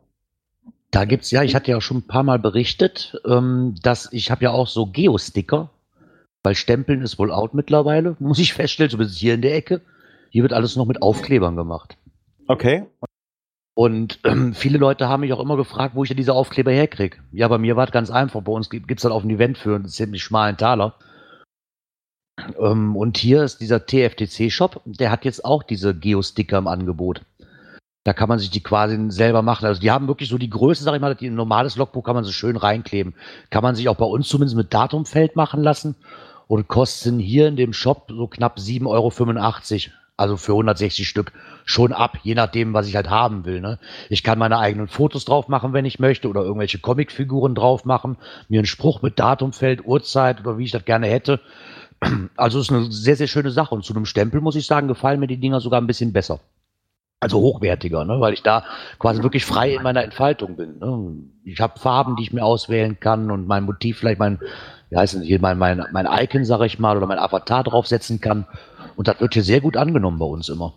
Da gibt's ja, ich hatte ja schon ein paar Mal berichtet, ähm, dass ich habe ja auch so Geo-Sticker, weil Stempeln ist wohl out mittlerweile, muss ich feststellen, zumindest hier in der Ecke. Hier wird alles noch mit Aufklebern gemacht. Okay. Und ähm, viele Leute haben mich auch immer gefragt, wo ich denn diese Aufkleber herkriege. Ja, bei mir war es ganz einfach. Bei uns gibt es dann auf dem Event für einen ziemlich schmalen Taler. Ähm, und hier ist dieser TFTC-Shop, der hat jetzt auch diese Geo-Sticker im Angebot. Da kann man sich die quasi selber machen. Also die haben wirklich so die Größe, sag ich mal, die ein normales Logbuch kann man so schön reinkleben. Kann man sich auch bei uns zumindest mit Datumfeld machen lassen. Und kosten hier in dem Shop so knapp 7,85 Euro. Also für 160 Stück schon ab, je nachdem, was ich halt haben will. Ne? Ich kann meine eigenen Fotos drauf machen, wenn ich möchte, oder irgendwelche Comicfiguren drauf machen, mir einen Spruch mit Datumfeld, Uhrzeit oder wie ich das gerne hätte. Also ist eine sehr, sehr schöne Sache. Und zu einem Stempel, muss ich sagen, gefallen mir die Dinger sogar ein bisschen besser. Also hochwertiger, ne? weil ich da quasi wirklich frei in meiner Entfaltung bin. Ne? Ich habe Farben, die ich mir auswählen kann und mein Motiv, vielleicht mein, wie heißt denn hier, mein, mein, mein Icon, sag ich mal, oder mein Avatar draufsetzen kann. Und das wird hier sehr gut angenommen bei uns immer.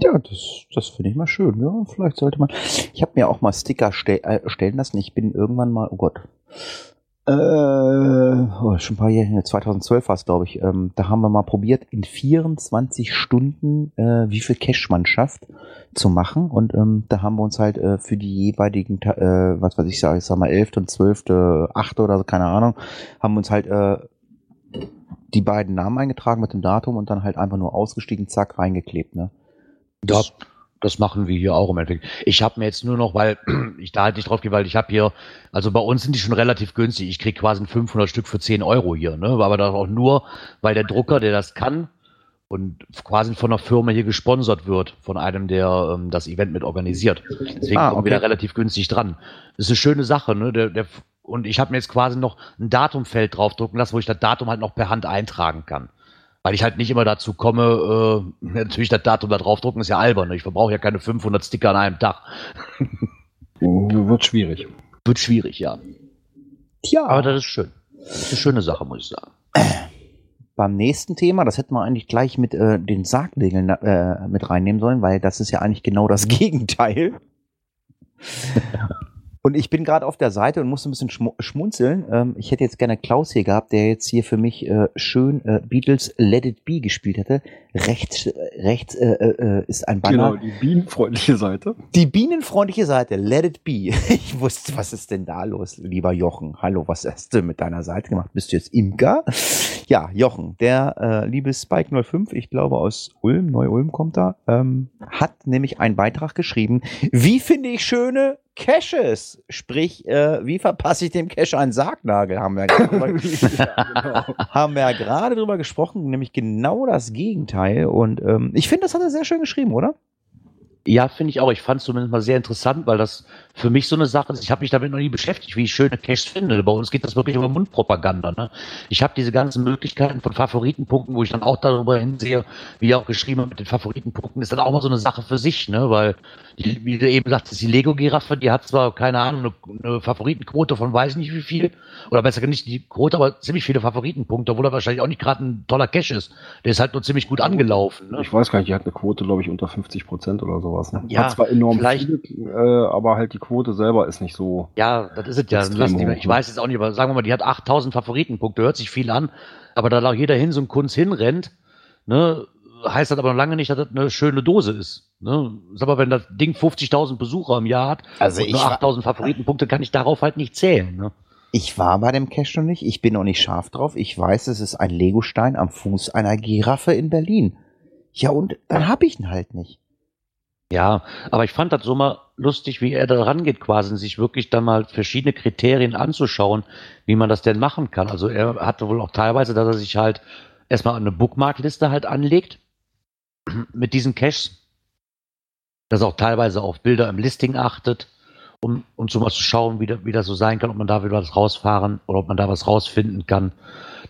Ja, das, das finde ich mal schön. Ja, vielleicht sollte man. Ich habe mir auch mal Sticker ste äh, stellen lassen. Ich bin irgendwann mal, oh Gott. Äh, oh, schon ein paar Jahre, 2012 war es, glaube ich. Ähm, da haben wir mal probiert, in 24 Stunden, äh, wie viel Cash man schafft, zu machen. Und ähm, da haben wir uns halt äh, für die jeweiligen, äh, was weiß ich, sag, ich sag mal, 11. und 12., 8. oder so, keine Ahnung, haben wir uns halt äh, die beiden Namen eingetragen mit dem Datum und dann halt einfach nur ausgestiegen, zack, reingeklebt, ne? Ja, das machen wir hier auch im Endeffekt. Ich habe mir jetzt nur noch, weil ich da halt nicht drauf gehe, weil ich habe hier, also bei uns sind die schon relativ günstig. Ich krieg quasi ein 500 Stück für 10 Euro hier, ne? Aber das auch nur, weil der Drucker, der das kann und quasi von einer Firma hier gesponsert wird, von einem, der ähm, das Event mit organisiert. Deswegen Ah, kommen wir okay. da relativ günstig dran. Das ist eine schöne Sache, ne? Der, der Und ich habe mir jetzt quasi noch ein Datumfeld draufdrucken lassen, wo ich das Datum halt noch per Hand eintragen kann. Weil ich halt nicht immer dazu komme, äh, natürlich das Datum da draufdrucken ist ja albern. ne? Ich verbrauche ja keine 500 Sticker an einem Tag. Wird schwierig. Wird schwierig, ja. Tja, Aber das ist schön. Das ist eine schöne Sache, muss ich sagen. beim nächsten Thema, das hätten wir eigentlich gleich mit äh, den Sargnägeln äh, mit reinnehmen sollen, weil das ist ja eigentlich genau das Gegenteil. Und ich bin gerade auf der Seite und musste ein bisschen schmu schmunzeln. Ähm, ich hätte jetzt gerne Klaus hier gehabt, der jetzt hier für mich äh, schön äh, Beatles Let It Be gespielt hätte. Rechts, äh, rechts äh, äh, ist ein Banner. Genau, die bienenfreundliche Seite. Die bienenfreundliche Seite, Let It Be. Ich wusste, was ist denn da los, lieber Jochen? Hallo, was hast du mit deiner Seite gemacht? Bist du jetzt Imker? Ja, Jochen, der äh, liebe Spike 05, ich glaube aus Ulm, Neu-Ulm kommt da, ähm, hat nämlich einen Beitrag geschrieben. Wie finde ich schöne Caches? Sprich, äh, wie verpasse ich dem Cache einen Sargnagel? Haben wir, ja genau. haben wir ja gerade drüber gesprochen, nämlich genau das Gegenteil. Und ähm, ich finde, das hat er sehr schön geschrieben, oder? Ja, finde ich auch. Ich fand es zumindest mal sehr interessant, weil das für mich so eine Sache ist. Ich habe mich damit noch nie beschäftigt, wie ich schöne Caches finde. Bei uns geht das wirklich über Mundpropaganda. Ne? Ich habe diese ganzen Möglichkeiten von Favoritenpunkten, wo ich dann auch darüber hinsehe, wie auch geschrieben mit den Favoritenpunkten, ist dann auch mal so eine Sache für sich, ne? Weil, die, wie du eben sagtest, die Lego-Giraffe, die hat zwar, keine Ahnung, eine, eine Favoritenquote von weiß nicht wie viel, oder besser gesagt nicht die Quote, aber ziemlich viele Favoritenpunkte, obwohl er wahrscheinlich auch nicht gerade ein toller Cache ist. Der ist halt nur ziemlich gut angelaufen. Ne? Ich weiß gar nicht, die hat eine Quote, glaube ich, unter 50 Prozent oder sowas. Ne? Ja, hat zwar enorm viele, äh, aber halt die Quote selber ist nicht so. Ja, das ist es ja. Die, ich ne? weiß jetzt auch nicht, aber sagen wir mal, die hat 8000 Favoritenpunkte, hört sich viel an, aber da auch jeder hin so ein Kunst hinrennt, ne, heißt das aber noch lange nicht, dass das eine schöne Dose ist. Ne? Sag mal, wenn das Ding 50.000 Besucher im Jahr hat Also und nur war- 8000 Favoritenpunkte, kann ich darauf halt nicht zählen. Ne? Ich war bei dem Cache noch nicht. Ich bin noch nicht scharf drauf. Ich weiß, es ist ein Legostein am Fuß einer Giraffe in Berlin. Ja, und dann hab ich ihn halt nicht. Ja, aber ich fand das so mal lustig, wie er da rangeht quasi, sich wirklich dann mal verschiedene Kriterien anzuschauen, wie man das denn machen kann. Also er hatte wohl auch teilweise, dass er sich halt erstmal eine Bookmarkliste halt anlegt mit diesen Caches, dass er auch teilweise auf Bilder im Listing achtet, um, um so mal zu schauen, wie, wie das so sein kann, ob man da wieder was rausfahren oder ob man da was rausfinden kann.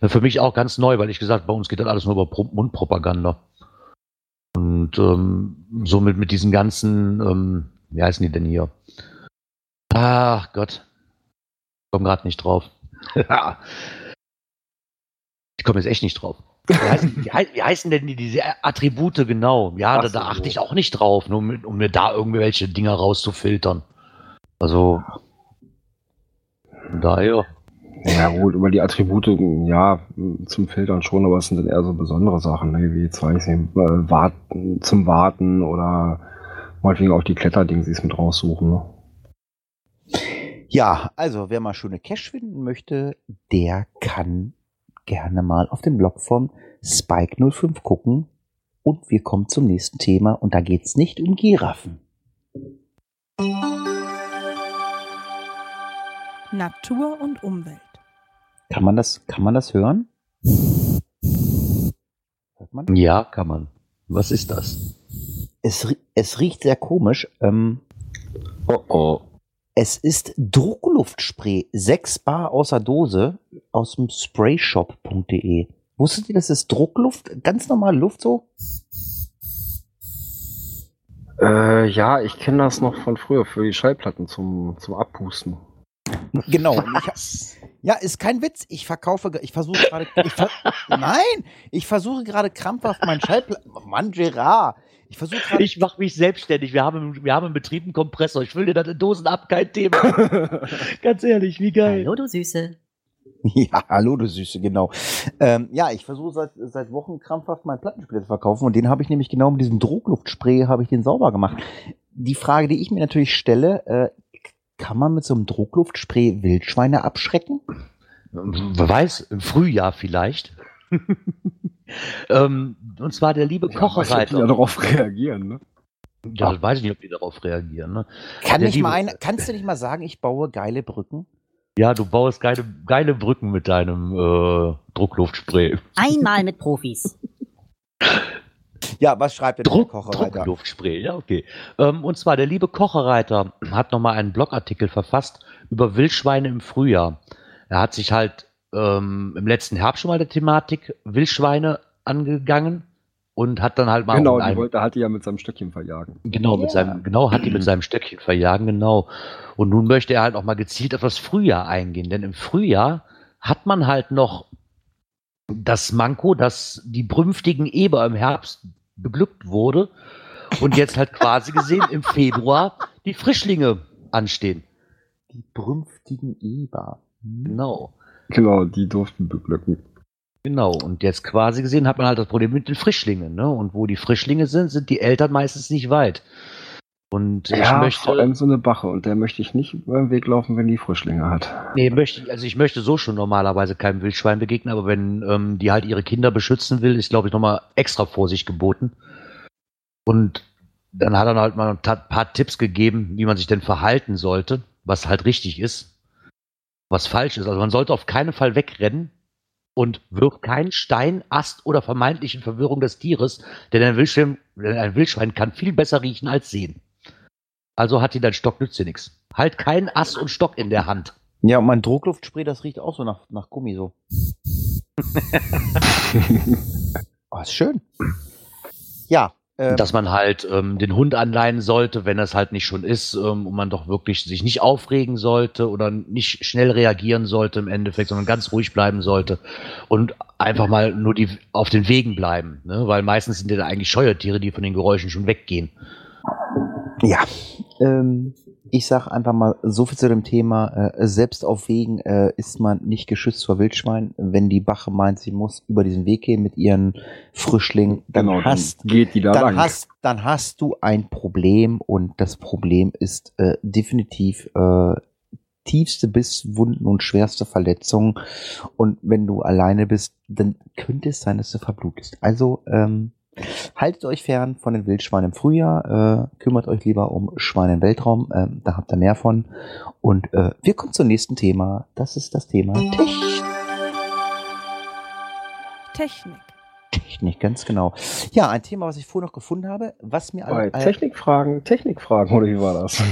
Na, Für mich auch ganz neu, weil ich gesagt, bei uns geht das alles nur über Pro Mundpropaganda. Und ähm, somit mit diesen ganzen, ähm, wie heißen die denn hier? Ach Gott. Ich komme gerade nicht drauf. ich komme jetzt echt nicht drauf. Wie heißen, wie, hei- wie heißen denn die, diese Attribute genau? Ja, da, so. da achte ich auch nicht drauf, nur mit, um mir da irgendwelche Dinger rauszufiltern. Also, daher. Ja, gut, über die Attribute, ja, zum Filtern schon, aber es sind dann eher so besondere Sachen, ne, wie jetzt weiß ich äh, warten, zum Warten oder meinetwegen auch die Kletterdings, die es mit raussuchen. Ne? Ja, also wer mal schöne Cache finden möchte, der kann gerne mal auf den Blog von Spike05 gucken. Und wir kommen zum nächsten Thema und da geht's nicht um Giraffen. Natur und Umwelt. Kann man das, kann man das hören? Hört man? Ja, kann man. Was ist das? Es, es riecht sehr komisch. Ähm, Oh oh. Es ist Druckluftspray, 6 Bar außer Dose aus dem sprayshop.de. Wusstet ihr, das ist Druckluft? Ganz normale Luft so? Äh, ja, ich kenne das noch von früher für die Schallplatten zum, zum Abpusten. Genau. Ich, ja, ist kein Witz. Ich verkaufe, ich versuche gerade, ver nein, ich versuche gerade krampfhaft meinen Schallplatten. Mann, Gerard. Ich versuche gerade. Ich mache mich selbstständig. Wir haben, im- wir haben im Betrieb einen Kompressor. Ich fülle dir das in Dosen ab, kein Thema. Ganz ehrlich, wie geil. Hallo, du Süße. Ja, hallo, du Süße, genau. Ähm, ja, ich versuche seit, seit Wochen krampfhaft meinen Plattenspieler zu verkaufen und den habe ich nämlich genau mit diesem Druckluftspray habe ich den sauber gemacht. Die Frage, die ich mir natürlich stelle, äh, kann man mit so einem Druckluftspray Wildschweine abschrecken? Wer weiß, im Frühjahr vielleicht. ähm, und zwar der liebe Ja, weiß nicht, ob die Kocherreiter. ja darauf reagieren, ne? Ja, das weiß ich nicht, ob die darauf reagieren. Ne? Kann nicht liebe- mal ein, kannst du nicht mal sagen, ich baue geile Brücken? Ja, du baust geile, geile Brücken mit deinem äh, Druckluftspray. Einmal mit Profis. Ja, was schreibt denn Druck, der Kocherreiter? Druckluftspray, ja, okay. Ähm, und zwar der liebe Kocherreiter hat nochmal einen Blogartikel verfasst über Wildschweine im Frühjahr. Er hat sich halt ähm, im letzten Herbst schon mal der Thematik Wildschweine angegangen und hat dann halt mal Genau, die einem- wollte, hat die ja mit seinem Stöckchen verjagen. Genau, mit seinem, genau, hat die mit seinem Stöckchen verjagen, genau. Und nun möchte er halt auch mal gezielt auf das Frühjahr eingehen, denn im Frühjahr hat man halt noch das Manko, dass die brünftigen Eber im Herbst beglückt wurde und jetzt halt quasi gesehen im Februar die Frischlinge anstehen. Die brünftigen Eber. Hm. Genau. Genau, die durften beglücken. Genau, und jetzt quasi gesehen hat man halt das Problem mit den Frischlingen, ne? Und wo die Frischlinge sind, sind die Eltern meistens nicht weit. Und ich ja, möchte. vor allem so eine Bache. Und der möchte ich nicht über den Weg laufen, wenn die Frischlinge hat. Nee, möchte ich, also ich möchte so schon normalerweise keinem Wildschwein begegnen, aber wenn ähm, die halt ihre Kinder beschützen will, ist, glaube ich, nochmal extra Vorsicht geboten. Und dann hat er halt mal ein paar Tipps gegeben, wie man sich denn verhalten sollte, was halt richtig ist, was falsch ist. Also man sollte auf keinen Fall wegrennen und wirft keinen Stein, Ast oder vermeintlichen Verwirrung des Tieres, denn ein Wildschwein, denn ein Wildschwein kann viel besser riechen als sehen. Also hat dir dein Stock nützt dir nichts. Halt keinen Ast und Stock in der Hand. Ja, und mein Druckluftspray, das riecht auch so nach, nach Gummi so. oh, ist schön. Ja. Ähm, dass man halt ähm, den Hund anleihen sollte, wenn es halt nicht schon ist, ähm, und man doch wirklich sich nicht aufregen sollte oder nicht schnell reagieren sollte im Endeffekt, sondern ganz ruhig bleiben sollte und einfach mal nur die auf den Wegen bleiben, ne? weil meistens sind ja eigentlich Scheuertiere, die von den Geräuschen schon weggehen. Ja, ähm, ich sag einfach mal so viel zu dem Thema. Äh, selbst auf Wegen äh, ist man nicht geschützt vor Wildschwein. Wenn die Bache meint, sie muss über diesen Weg gehen mit ihren Frischlingen, dann Genau, hast dann geht die da dann hast, dann hast du ein Problem und das Problem ist äh, definitiv äh, tiefste Bisswunden und schwerste Verletzungen. Und wenn du alleine bist, dann könnte es sein, dass du verblutest. Also ähm, haltet euch fern von den Wildschweinen im Frühjahr, äh, kümmert euch lieber um Schweine im Weltraum, ähm, da habt ihr mehr von. Und äh, wir kommen zum nächsten Thema. Das ist das Thema Technik. Technik. Technik, ganz genau. Ja, ein Thema, was ich vorher noch gefunden habe, was mir Bei alle, äh, Technikfragen, Technikfragen, oder wie war das?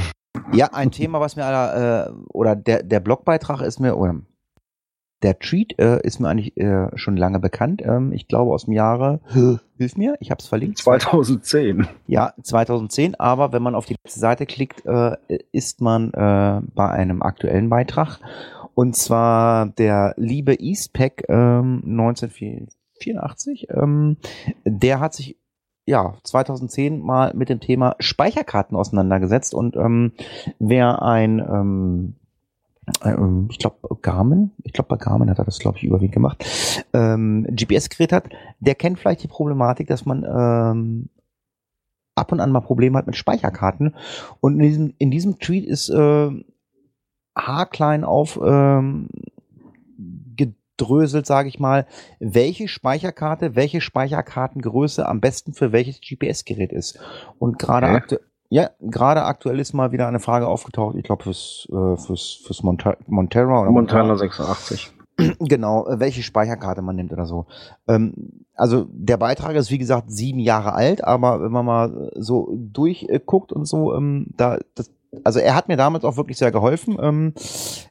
Ja, ein Thema, was mir aller, äh, oder der, der Blogbeitrag ist mir, oder der Tweet äh, ist mir eigentlich äh, schon lange bekannt. Ähm, ich glaube aus dem Jahre, hilf mir, ich habe es verlinkt. 2010. Ja, 2010, aber wenn man auf die letzte Seite klickt, äh, ist man äh, bei einem aktuellen Beitrag. Und zwar der liebe Eastpack ähm, 1984, ähm, der hat sich ja 2010 mal mit dem Thema Speicherkarten auseinandergesetzt und ähm, wer ein ähm, ich glaube Garmin, ich glaube bei Garmin hat er das glaube ich überwiegend gemacht, ähm, GPS-Gerät hat, der kennt vielleicht die Problematik, dass man ähm, ab und an mal Probleme hat mit Speicherkarten und in diesem, in diesem Tweet ist äh, haarklein auf ähm, gedröselt, sage ich mal, welche Speicherkarte, welche Speicherkartengröße am besten für welches GPS-Gerät ist. Und gerade Okay. aktu ja, gerade aktuell ist mal wieder eine Frage aufgetaucht, ich glaube fürs, äh, fürs, fürs Monta Montera oder Montana 86. Genau, äh, welche Speicherkarte man nimmt oder so. Ähm, also der Beitrag ist wie gesagt sieben Jahre alt, aber wenn man mal so durchguckt und so, ähm, da, das, also er hat mir damals auch wirklich sehr geholfen. Ähm,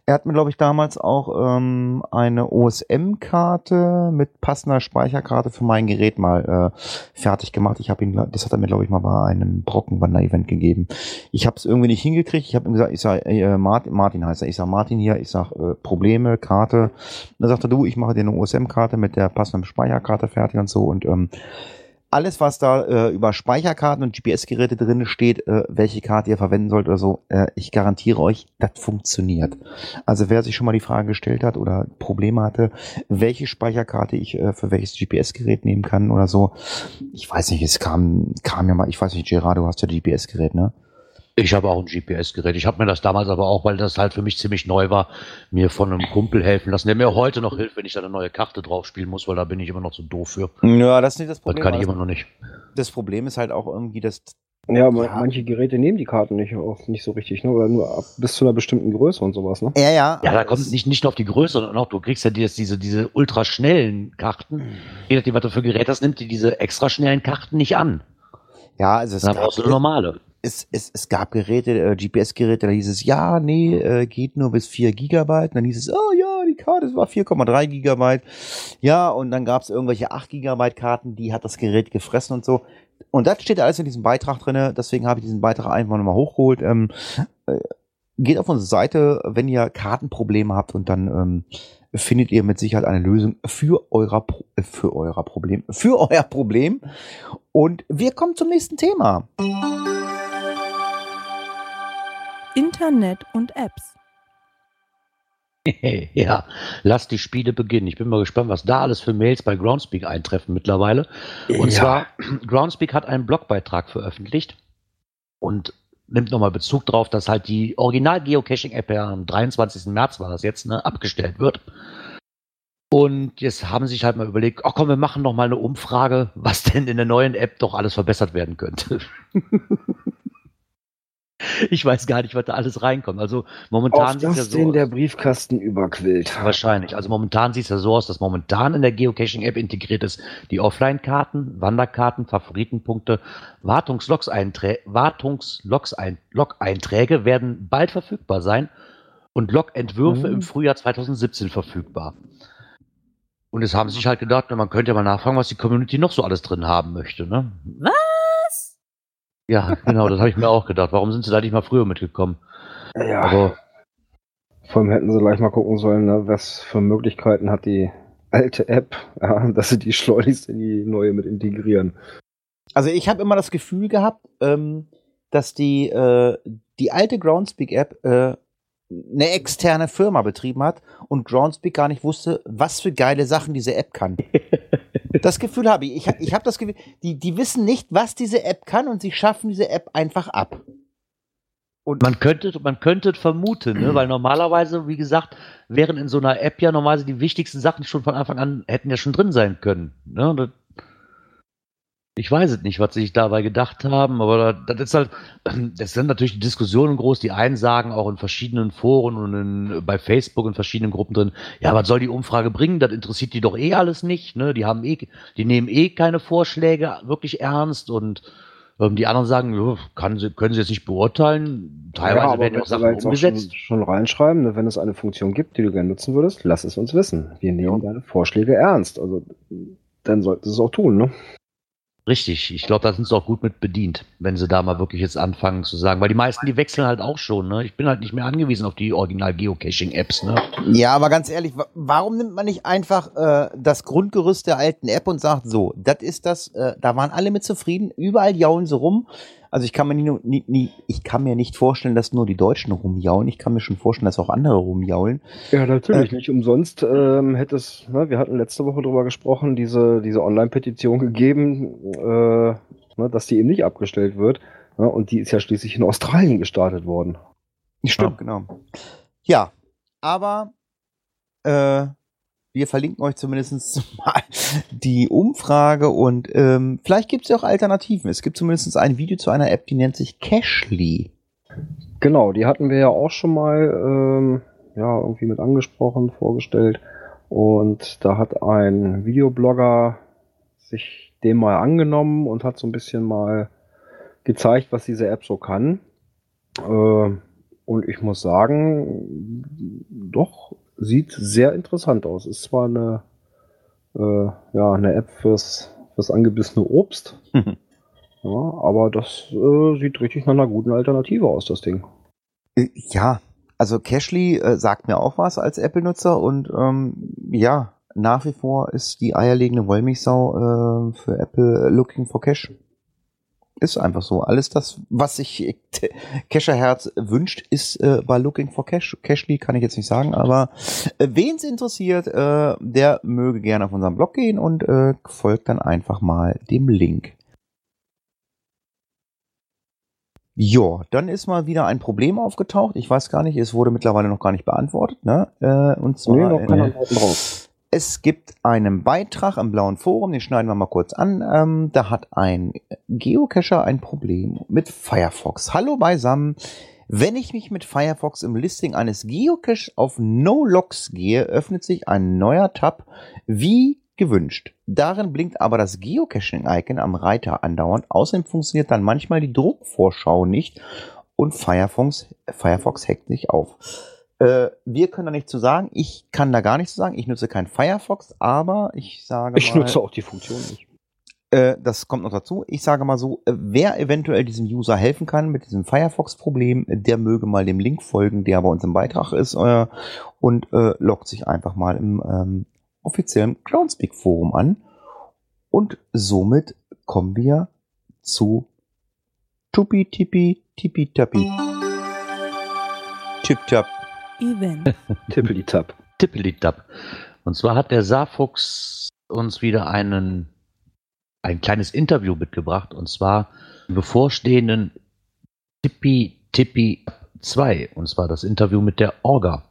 er hat mir, glaube ich, damals auch ähm, eine OSM-Karte mit passender Speicherkarte für mein Gerät mal äh, fertig gemacht. Ich habe ihn, das hat er mir, glaube ich, mal bei einem Brockenwander-Event gegeben. Ich habe es irgendwie nicht hingekriegt. Ich habe ihm gesagt, ich sag, äh, Martin, Martin heißt er. Ich sag Martin hier, ich sag äh, Probleme, Karte. Dann sagte du, ich mache dir eine OSM-Karte mit der passenden Speicherkarte fertig und so. Und ähm, alles, was da äh, über Speicherkarten und GPS-Geräte drin steht, äh, welche Karte ihr verwenden sollt oder so, äh, ich garantiere euch, das funktioniert. Also wer sich schon mal die Frage gestellt hat oder Probleme hatte, welche Speicherkarte ich äh, für welches GPS-Gerät nehmen kann oder so, ich weiß nicht, es kam, kam ja mal, ich weiß nicht, Gerard, du hast ja GPS-Gerät, ne? Ich habe auch ein GPS-Gerät. Ich habe mir das damals aber auch, weil das halt für mich ziemlich neu war, mir von einem Kumpel helfen lassen, der mir heute noch hilft, wenn ich da eine neue Karte drauf spielen muss, weil da bin ich immer noch zu doof für. Ja, das ist nicht das Das Problem. kann ich aber immer noch nicht. das Problem ist halt auch irgendwie, dass Ja, Ja. manche Geräte nehmen die Karten nicht, auch nicht so richtig, ne? Oder nur ab, bis zu einer bestimmten Größe und sowas, ne? ja, ja, Ja, da kommt es- nicht, nicht nur auf die Größe, sondern auch, du kriegst ja die- diese, diese ultraschnellen Karten. Je nachdem, was du für Gerät hast, nimmt die diese extra schnellen Karten nicht an. ja, also es Dann gab, brauchst du eine normale. Es, es, es gab Geräte, äh, GPS-Geräte, da hieß es, ja, nee, äh, geht nur bis 4 Gigabyte. Und dann hieß es, oh ja, die Karte war 4,3 Gigabyte. Ja, und dann gab es irgendwelche 8 Gigabyte Karten, die hat das Gerät gefressen und so. Und das steht alles in diesem Beitrag drinne. Deswegen habe ich diesen Beitrag einfach nochmal hochgeholt. Ähm, äh, geht auf unsere Seite, wenn ihr Kartenprobleme habt und dann ähm, findet ihr mit Sicherheit eine Lösung für euer, äh, für euer Problem, für euer Problem. Und wir kommen zum nächsten Thema. Internet und Apps. ja, lass die Spiele beginnen. Ich bin mal gespannt, was da alles für Mails bei Groundspeak eintreffen mittlerweile. Und Ja. zwar, Groundspeak hat einen Blogbeitrag veröffentlicht und nimmt nochmal Bezug darauf, dass halt die Original-Geocaching-App ja am 23. März war das jetzt, ne, abgestellt wird. Und jetzt haben sie sich halt mal überlegt, ach komm, wir machen noch mal eine Umfrage, was denn in der neuen App doch alles verbessert werden könnte. ich weiß gar nicht, was da alles reinkommt. Also momentan Auf das ja so den aus. der Briefkasten überquillt. Wahrscheinlich. Also momentan sieht es ja so aus, dass momentan in der Geocaching-App integriert ist die Offline-Karten, Wanderkarten, Favoritenpunkte, Wartungslogs-Einträge Wartungslogs -Ein Log-Einträge werden bald verfügbar sein und Log-Entwürfe Mhm. im Frühjahr 2017 verfügbar. Und jetzt haben sich halt gedacht, man könnte ja mal nachfragen, was die Community noch so alles drin haben möchte. Ne? Was? Ja, genau, das habe ich mir auch gedacht. Warum sind sie da nicht mal früher mitgekommen? Ja, Aber vor allem hätten sie gleich mal gucken sollen, ne, was für Möglichkeiten hat die alte App, ja, dass sie die schleunigst in die neue mit integrieren. Also ich habe immer das Gefühl gehabt, ähm, dass die, äh, die alte Groundspeak-App äh, eine externe Firma betrieben hat und Groundspeak gar nicht wusste, was für geile Sachen diese App kann. Das Gefühl habe ich. Ich habe ich hab das Gefühl, die, die wissen nicht, was diese App kann und sie schaffen diese App einfach ab. Und Man könnte, man könnte vermuten, ne? weil normalerweise, wie gesagt, wären in so einer App ja normalerweise die wichtigsten Sachen schon von Anfang an hätten ja schon drin sein können. Ne? Ich weiß es nicht, was sie sich dabei gedacht haben, aber das, ist halt, das sind natürlich die Diskussionen groß. Die einen sagen auch in verschiedenen Foren und in, bei Facebook in verschiedenen Gruppen drin, ja, was soll die Umfrage bringen? Das interessiert die doch eh alles nicht. Ne? Die haben eh, die nehmen eh keine Vorschläge wirklich ernst und ähm, die anderen sagen, jo, kann sie, können sie jetzt nicht beurteilen. Teilweise werden ja auch Sachen jetzt auch umgesetzt. Schon, schon reinschreiben, ne, wenn es eine Funktion gibt, die du gerne nutzen würdest, lass es uns wissen. Wir nehmen deine Vorschläge ernst. Also dann sollten sie es auch tun, ne? Richtig, ich glaube, da sind sie auch gut mit bedient, wenn sie da mal wirklich jetzt anfangen zu sagen. Weil die meisten, die wechseln halt auch schon. Ne? Ich bin halt nicht mehr angewiesen auf die Original-Geocaching-Apps. Ne? Ja, aber ganz ehrlich, wa- warum nimmt man nicht einfach äh, das Grundgerüst der alten App und sagt, so, das ist das, äh, da waren alle mit zufrieden, überall jaulen sie rum. Also ich kann mir nie, nie, nie, ich kann mir nicht vorstellen, dass nur die Deutschen rumjaulen. Ich kann mir schon vorstellen, dass auch andere rumjaulen. Ja, natürlich. Nicht umsonst ähm, hätte es, ne, wir hatten letzte Woche drüber gesprochen, diese, diese Online-Petition gegeben, äh, ne, dass die eben nicht abgestellt wird. Ne, und die ist ja schließlich in Australien gestartet worden. Stimmt, genau. Ja, aber äh, wir verlinken euch zumindest mal die Umfrage und ähm, vielleicht gibt es ja auch Alternativen. Es gibt zumindest ein Video zu einer App, die nennt sich Cashly. Genau, die hatten wir ja auch schon mal ähm, ja, irgendwie mit angesprochen, vorgestellt. Und da hat ein Videoblogger sich dem mal angenommen und hat so ein bisschen mal gezeigt, was diese App so kann. Äh, und ich muss sagen, doch, sieht sehr interessant aus. Ist zwar eine, äh, ja, eine App fürs, fürs angebissene Obst, ja, aber das äh, sieht richtig nach einer guten Alternative aus, das Ding. Äh, Ja, also Cashly äh, sagt mir auch was als Apple-Nutzer und ähm, ja, nach wie vor ist die eierlegende Wollmilchsau äh, für Apple looking for Cash. Ist einfach so. Alles das, was sich Cacherherz wünscht, ist äh, bei Looking for Cash. Cashly kann ich jetzt nicht sagen, aber äh, wen es interessiert, äh, der möge gerne auf unseren Blog gehen und äh, folgt dann einfach mal dem Link. Ja, dann ist mal wieder ein Problem aufgetaucht. Ich weiß gar nicht, es wurde mittlerweile noch gar nicht beantwortet. Ne? Äh, und zwar, Nee, noch äh. Es gibt einen Beitrag im blauen Forum, den schneiden wir mal kurz an. Ähm, da hat ein Geocacher ein Problem mit Firefox. Hallo beisammen. Wenn ich mich mit Firefox im Listing eines Geocaches auf No-Logs gehe, öffnet sich ein neuer Tab. Wie gewünscht. Darin blinkt aber das Geocaching-Icon am Reiter andauernd. Außerdem funktioniert dann manchmal die Druckvorschau nicht und Firefox, Firefox hackt sich auf. Äh, wir können da nichts zu sagen. Ich kann da gar nichts zu sagen. Ich nutze kein Firefox, aber ich sage Ich mal, nutze auch die Funktion nicht. äh, das kommt noch dazu. Ich sage mal so, äh, wer eventuell diesem User helfen kann mit diesem Firefox-Problem, der möge mal dem Link folgen, der bei uns im Beitrag ist äh, und äh, loggt sich einfach mal im ähm, offiziellen Groundspeak-Forum an. Und somit kommen wir zu Tupi Tipi Tipi Tappi. Tip Tap. Event. Tippeli-Tap. Tippelitab. Und zwar hat der Saarfuchs uns wieder einen, ein kleines Interview mitgebracht, und zwar im bevorstehenden Tippi Tippi 2, und zwar das Interview mit der Orga.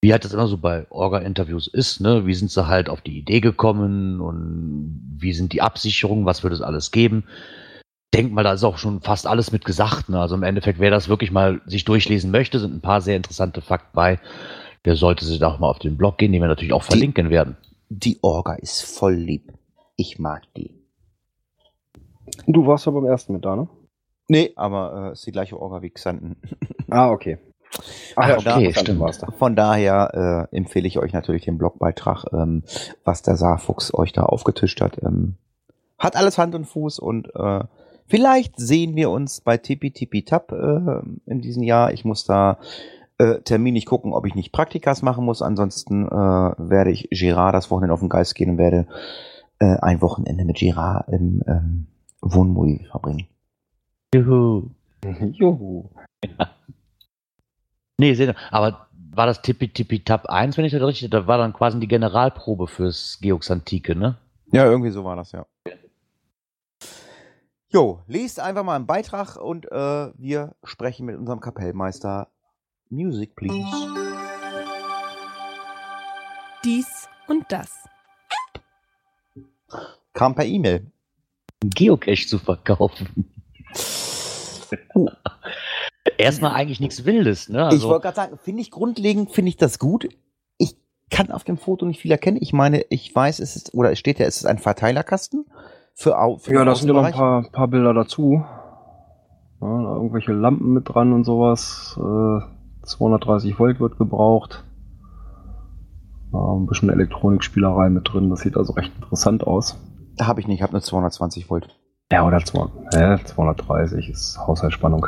Wie halt das immer so bei Orga-Interviews ist, ne? Wie sind sie halt auf die Idee gekommen und wie sind die Absicherungen, was wird es alles geben? Denk mal, da ist auch schon fast alles mit gesagt. Ne? Also im Endeffekt, wer das wirklich mal sich durchlesen möchte, sind ein paar sehr interessante Fakten bei. Der sollte sich auch mal auf den Blog gehen, den wir natürlich auch Die- verlinken werden. Die Orga ist voll lieb. Ich mag die. Du warst ja beim ersten mit da, ne? Nee, aber äh, ist die gleiche Orga wie Xanten. Ah, okay. Ah, ja, okay, Xanten stimmt. da. Von daher äh, empfehle ich euch natürlich den Blogbeitrag, ähm, was der Saarfuchs euch da aufgetischt hat. Ähm, hat alles Hand und Fuß und äh, vielleicht sehen wir uns bei Tipi Tipi Tap äh, in diesem Jahr. Ich muss da äh, terminlich gucken, ob ich nicht Praktikas machen muss. Ansonsten äh, werde ich Girard das Wochenende auf den Geist gehen und werde äh, ein Wochenende mit Girard im ähm, Wohnmobil verbringen. Juhu. Juhu. Nee, seht ihr, aber war das Tippi Tippi Tap 1, wenn ich das richtig, da war dann quasi die Generalprobe fürs Geox Antike, ne? Ja, irgendwie so war das, ja. Jo, lest einfach mal einen Beitrag und äh, wir sprechen mit unserem Kapellmeister. Music, please. Dies und das. Kam per E-Mail. Geocache zu verkaufen. Erstmal eigentlich nichts Wildes, ne? ich Also, wollte gerade sagen, finde ich grundlegend, finde ich das gut. Ich kann auf dem Foto nicht viel erkennen. Ich meine, ich weiß, es ist, oder es steht ja, es ist ein Verteilerkasten für, für Ja, da sind ja noch ein paar, paar Bilder dazu. Ja, da irgendwelche Lampen mit dran und sowas. Äh, 230 Volt wird gebraucht. Ja, ein bisschen Elektronikspielerei mit drin. Das sieht also recht interessant aus. Habe ich nicht, ich habe nur 220 Volt. Ja, oder 200, äh, 230 ist Haushaltsspannung.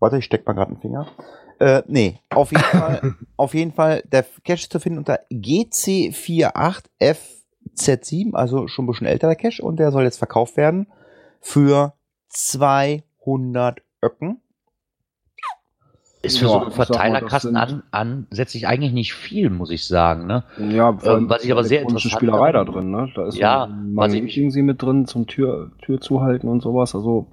Warte, ich steck mal gerade einen Finger. Äh, nee, auf jeden Fall, auf jeden Fall, der Cache ist zu finden unter GC48FZ7, also schon ein bisschen älter der Cache, und der soll jetzt verkauft werden für 200 Öcken. ist für Ja, so einen Verteilerkasten an, ansätzlich eigentlich nicht viel, muss ich sagen, ne? Ja, Ähm, was ich aber sehr interessant Spielerei da drin, ne? Da ist Ja, so ein was ich- Magnet irgendwie mit drin zum Tür, Tür zuhalten und sowas. Also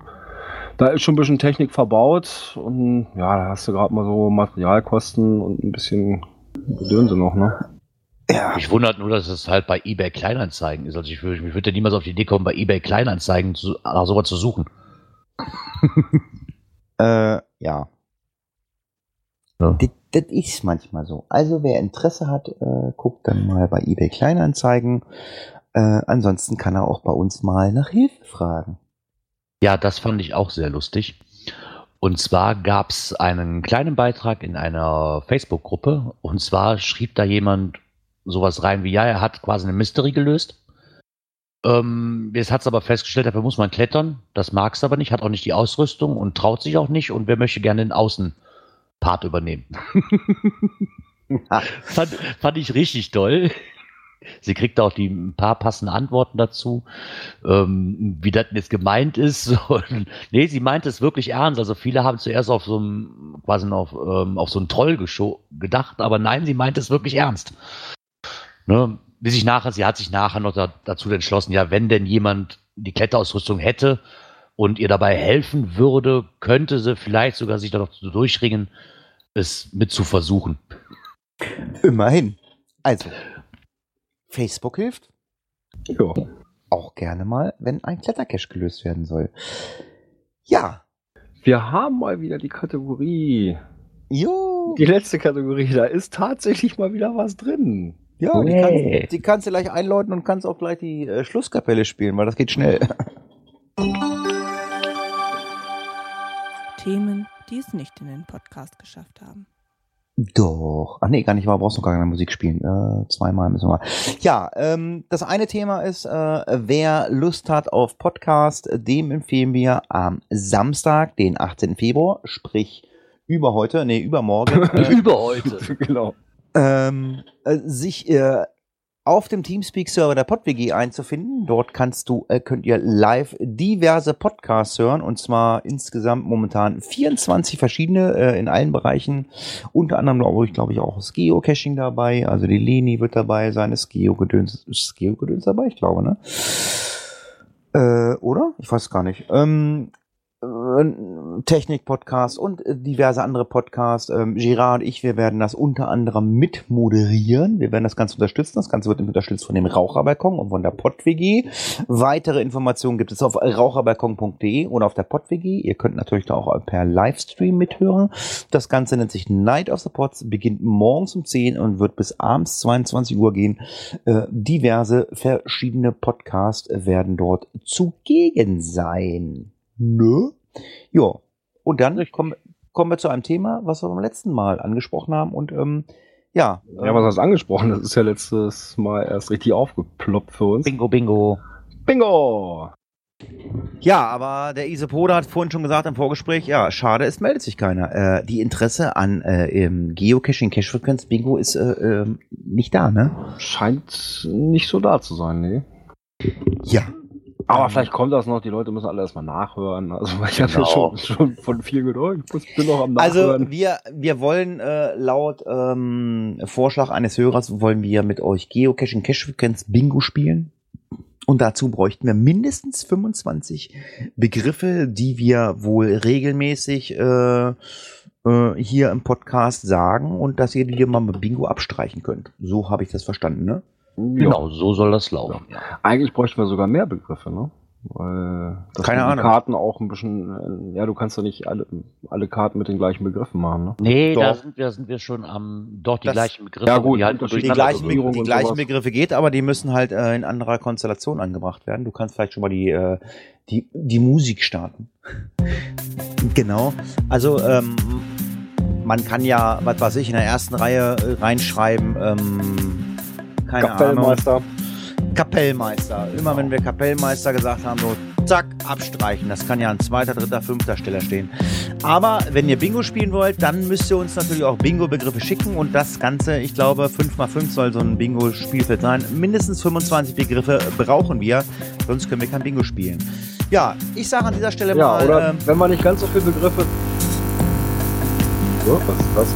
da ist schon ein bisschen Technik verbaut und ja, da hast du gerade mal so Materialkosten und ein bisschen Gedönse noch, ne? Ja, Mich wundert nur, dass es halt bei eBay Kleinanzeigen ist. Also ich würde, ich würde niemals auf die Idee kommen, bei eBay Kleinanzeigen zu, nach sowas zu suchen. äh, ja. Ja. Das, das ist manchmal so. Also wer Interesse hat, äh, guckt dann mal bei eBay Kleinanzeigen. Äh, ansonsten kann er auch bei uns mal nach Hilfe fragen. Ja, das fand ich auch sehr lustig. Und zwar gab es einen kleinen Beitrag in einer Facebook-Gruppe. Und zwar schrieb da jemand sowas rein wie, ja, er hat quasi eine Mystery gelöst. Ähm, jetzt hat es aber festgestellt, dafür muss man klettern. Das mag es aber nicht, hat auch nicht die Ausrüstung und traut sich auch nicht. Und wer möchte gerne den Außenpart übernehmen? fand, fand ich richtig toll. Sie kriegt auch die ein paar passende Antworten dazu, ähm, wie das jetzt gemeint ist. Nee, sie meint es wirklich ernst. Also viele haben zuerst auf so einem, quasi auf, ähm, auf so einen Troll gedacht, aber nein, sie meint es wirklich ernst. Ne? Bis ich nachher, sie hat sich nachher noch da, dazu entschlossen, ja, wenn denn jemand die Kletterausrüstung hätte und ihr dabei helfen würde, könnte sie vielleicht sogar sich da noch zu durchringen, es mit zu versuchen. Immerhin. Also, Facebook hilft Ja. auch gerne mal, wenn ein Klettercache gelöst werden soll. Ja. Wir haben mal wieder die Kategorie. Jo. Die letzte Kategorie, da ist tatsächlich mal wieder was drin. Ja, die, Nee. kannst, die kannst du gleich einläuten und kannst auch gleich die äh, Schlusskapelle spielen, weil das geht schnell. Themen, die es nicht in den Podcast geschafft haben. Doch. Ach nee, gar nicht wahr, brauchst du gar keine Musik spielen. Äh, zweimal müssen wir mal. Ja, ähm, das eine Thema ist, äh, wer Lust hat auf Podcast, dem empfehlen wir am Samstag, den 18. Februar, sprich über heute, nee, übermorgen, äh, Über heute. genau. Ähm, äh, sich äh, auf dem Teamspeak-Server der PodWG einzufinden. Dort kannst du, äh, könnt ihr live diverse Podcasts hören und zwar insgesamt momentan 24 verschiedene äh, in allen Bereichen. Unter anderem glaube ich, glaube ich, auch das Geocaching dabei. Also die Leni wird dabei sein, das Geogedöns, ist Geogedöns dabei, ich glaube, ne? Äh, oder? Ich weiß gar nicht. Ähm, äh, Technik-Podcast und diverse andere Podcasts. Ähm, Gerard und ich, wir werden das unter anderem mit moderieren. Wir werden das Ganze unterstützen. Das Ganze wird unterstützt von dem Raucherbalkon und von der PodWG. Weitere Informationen gibt es auf raucherbalkon.de oder auf der PodWG. Ihr könnt natürlich da auch per Livestream mithören. Das Ganze nennt sich Night of the Pods, beginnt morgens um 10 und wird bis abends 22 Uhr gehen. Äh, diverse verschiedene Podcasts werden dort zugegen sein. Nö? Ja. Und dann kommen, kommen wir zu einem Thema, was wir beim letzten Mal angesprochen haben. Und ähm, ja, Ja, was hast du angesprochen? Das ist ja letztes Mal erst richtig aufgeploppt für uns. Bingo, bingo. Bingo! ja, aber der Isopode hat vorhin schon gesagt im Vorgespräch, ja, schade, es meldet sich keiner. Äh, die Interesse an äh, Geocaching, Cache-Frequenz, Bingo ist äh, ähm, nicht da, ne? Scheint nicht so da zu sein, nee. Ja. Aber vielleicht kommt das noch, die Leute müssen alle erstmal nachhören. Also ich habe ja Genau. schon, schon von viel gedacht, ich muss- bin noch am Also Nachhören. wir, wir wollen äh, laut ähm, Vorschlag eines Hörers wollen wir mit euch Geocaching Cache-Frequenz Bingo spielen. Und dazu bräuchten wir mindestens 25 Begriffe, die wir wohl regelmäßig äh, äh, hier im Podcast sagen und dass ihr die mal mit Bingo abstreichen könnt. So habe ich das verstanden, ne? Genau, so soll das laufen. Ja. Eigentlich bräuchten wir sogar mehr Begriffe, ne? Weil das Keine Ahnung. Karten auch ein bisschen, äh, ja, du kannst ja nicht alle, alle Karten mit den gleichen Begriffen machen, ne? Nee, da Doch. sind wir, sind wir schon am, dort die Das- gleichen Begriffe, Ja, gut, die halt Die gleichen, Regierung die gleichen. Begriffe geht, aber die müssen halt äh, in anderer Konstellation angebracht werden. Du kannst vielleicht schon mal die, äh, die, die Musik starten. genau. Also ähm, man kann ja, was weiß ich, in der ersten Reihe äh, reinschreiben, ähm, keine Ahnung. Kapellmeister. Kapellmeister. Immer wenn wir Kapellmeister gesagt haben, so zack, abstreichen. Das kann ja an zweiter, dritter, fünfter Stelle stehen. Aber wenn ihr Bingo spielen wollt, dann müsst ihr uns natürlich auch Bingo-Begriffe schicken und das Ganze, ich glaube, 5x5 soll so ein Bingo-Spielfeld sein. Mindestens 25 Begriffe brauchen wir, sonst können wir kein Bingo spielen. Ja, ich sage an dieser Stelle Ja, mal, oder ähm, wenn wir nicht ganz so viele Begriffe. So, was ist das?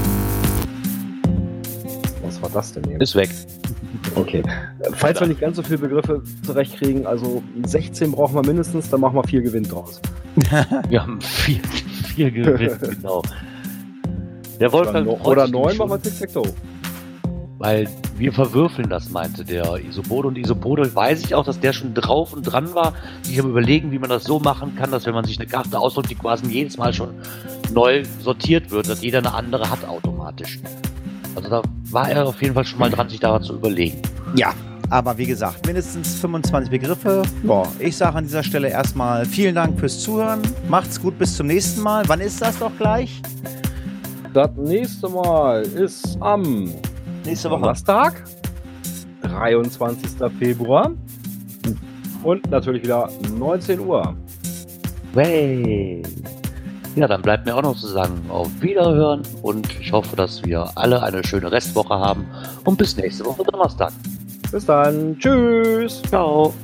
Was war das denn eben? Ist weg. Okay. Falls wir nicht ganz so viele Begriffe zurechtkriegen, also 16 brauchen wir mindestens, dann machen wir vier Gewinn draus. Wir haben vier, vier Gewinne, genau. Der Wolfgang Oder, freut oder neun machen wir Tic-Tac-Toe. Weil wir verwürfeln das, meinte der Isopode. Und Isopode weiß ich auch, dass der schon drauf und dran war, sich am überlegen, wie man das so machen kann, dass wenn man sich eine Karte ausdrückt, die quasi jedes Mal schon neu sortiert wird, dass jeder eine andere hat automatisch. Also da war er auf jeden Fall schon mal dran, sich daran zu überlegen. Ja, aber wie gesagt, mindestens 25 Begriffe. Ja, ich sage an dieser Stelle erstmal vielen Dank fürs Zuhören. Macht's gut, bis zum nächsten Mal. Wann ist das doch gleich? Das nächste Mal ist am Nächste Donnerstag, 23. Februar. Und natürlich wieder 19 Uhr. Way. Ja, dann bleibt mir auch noch zu sagen, auf Wiederhören und ich hoffe, dass wir alle eine schöne Restwoche haben und bis nächste Woche Donnerstag. Bis dann. Tschüss. Ciao.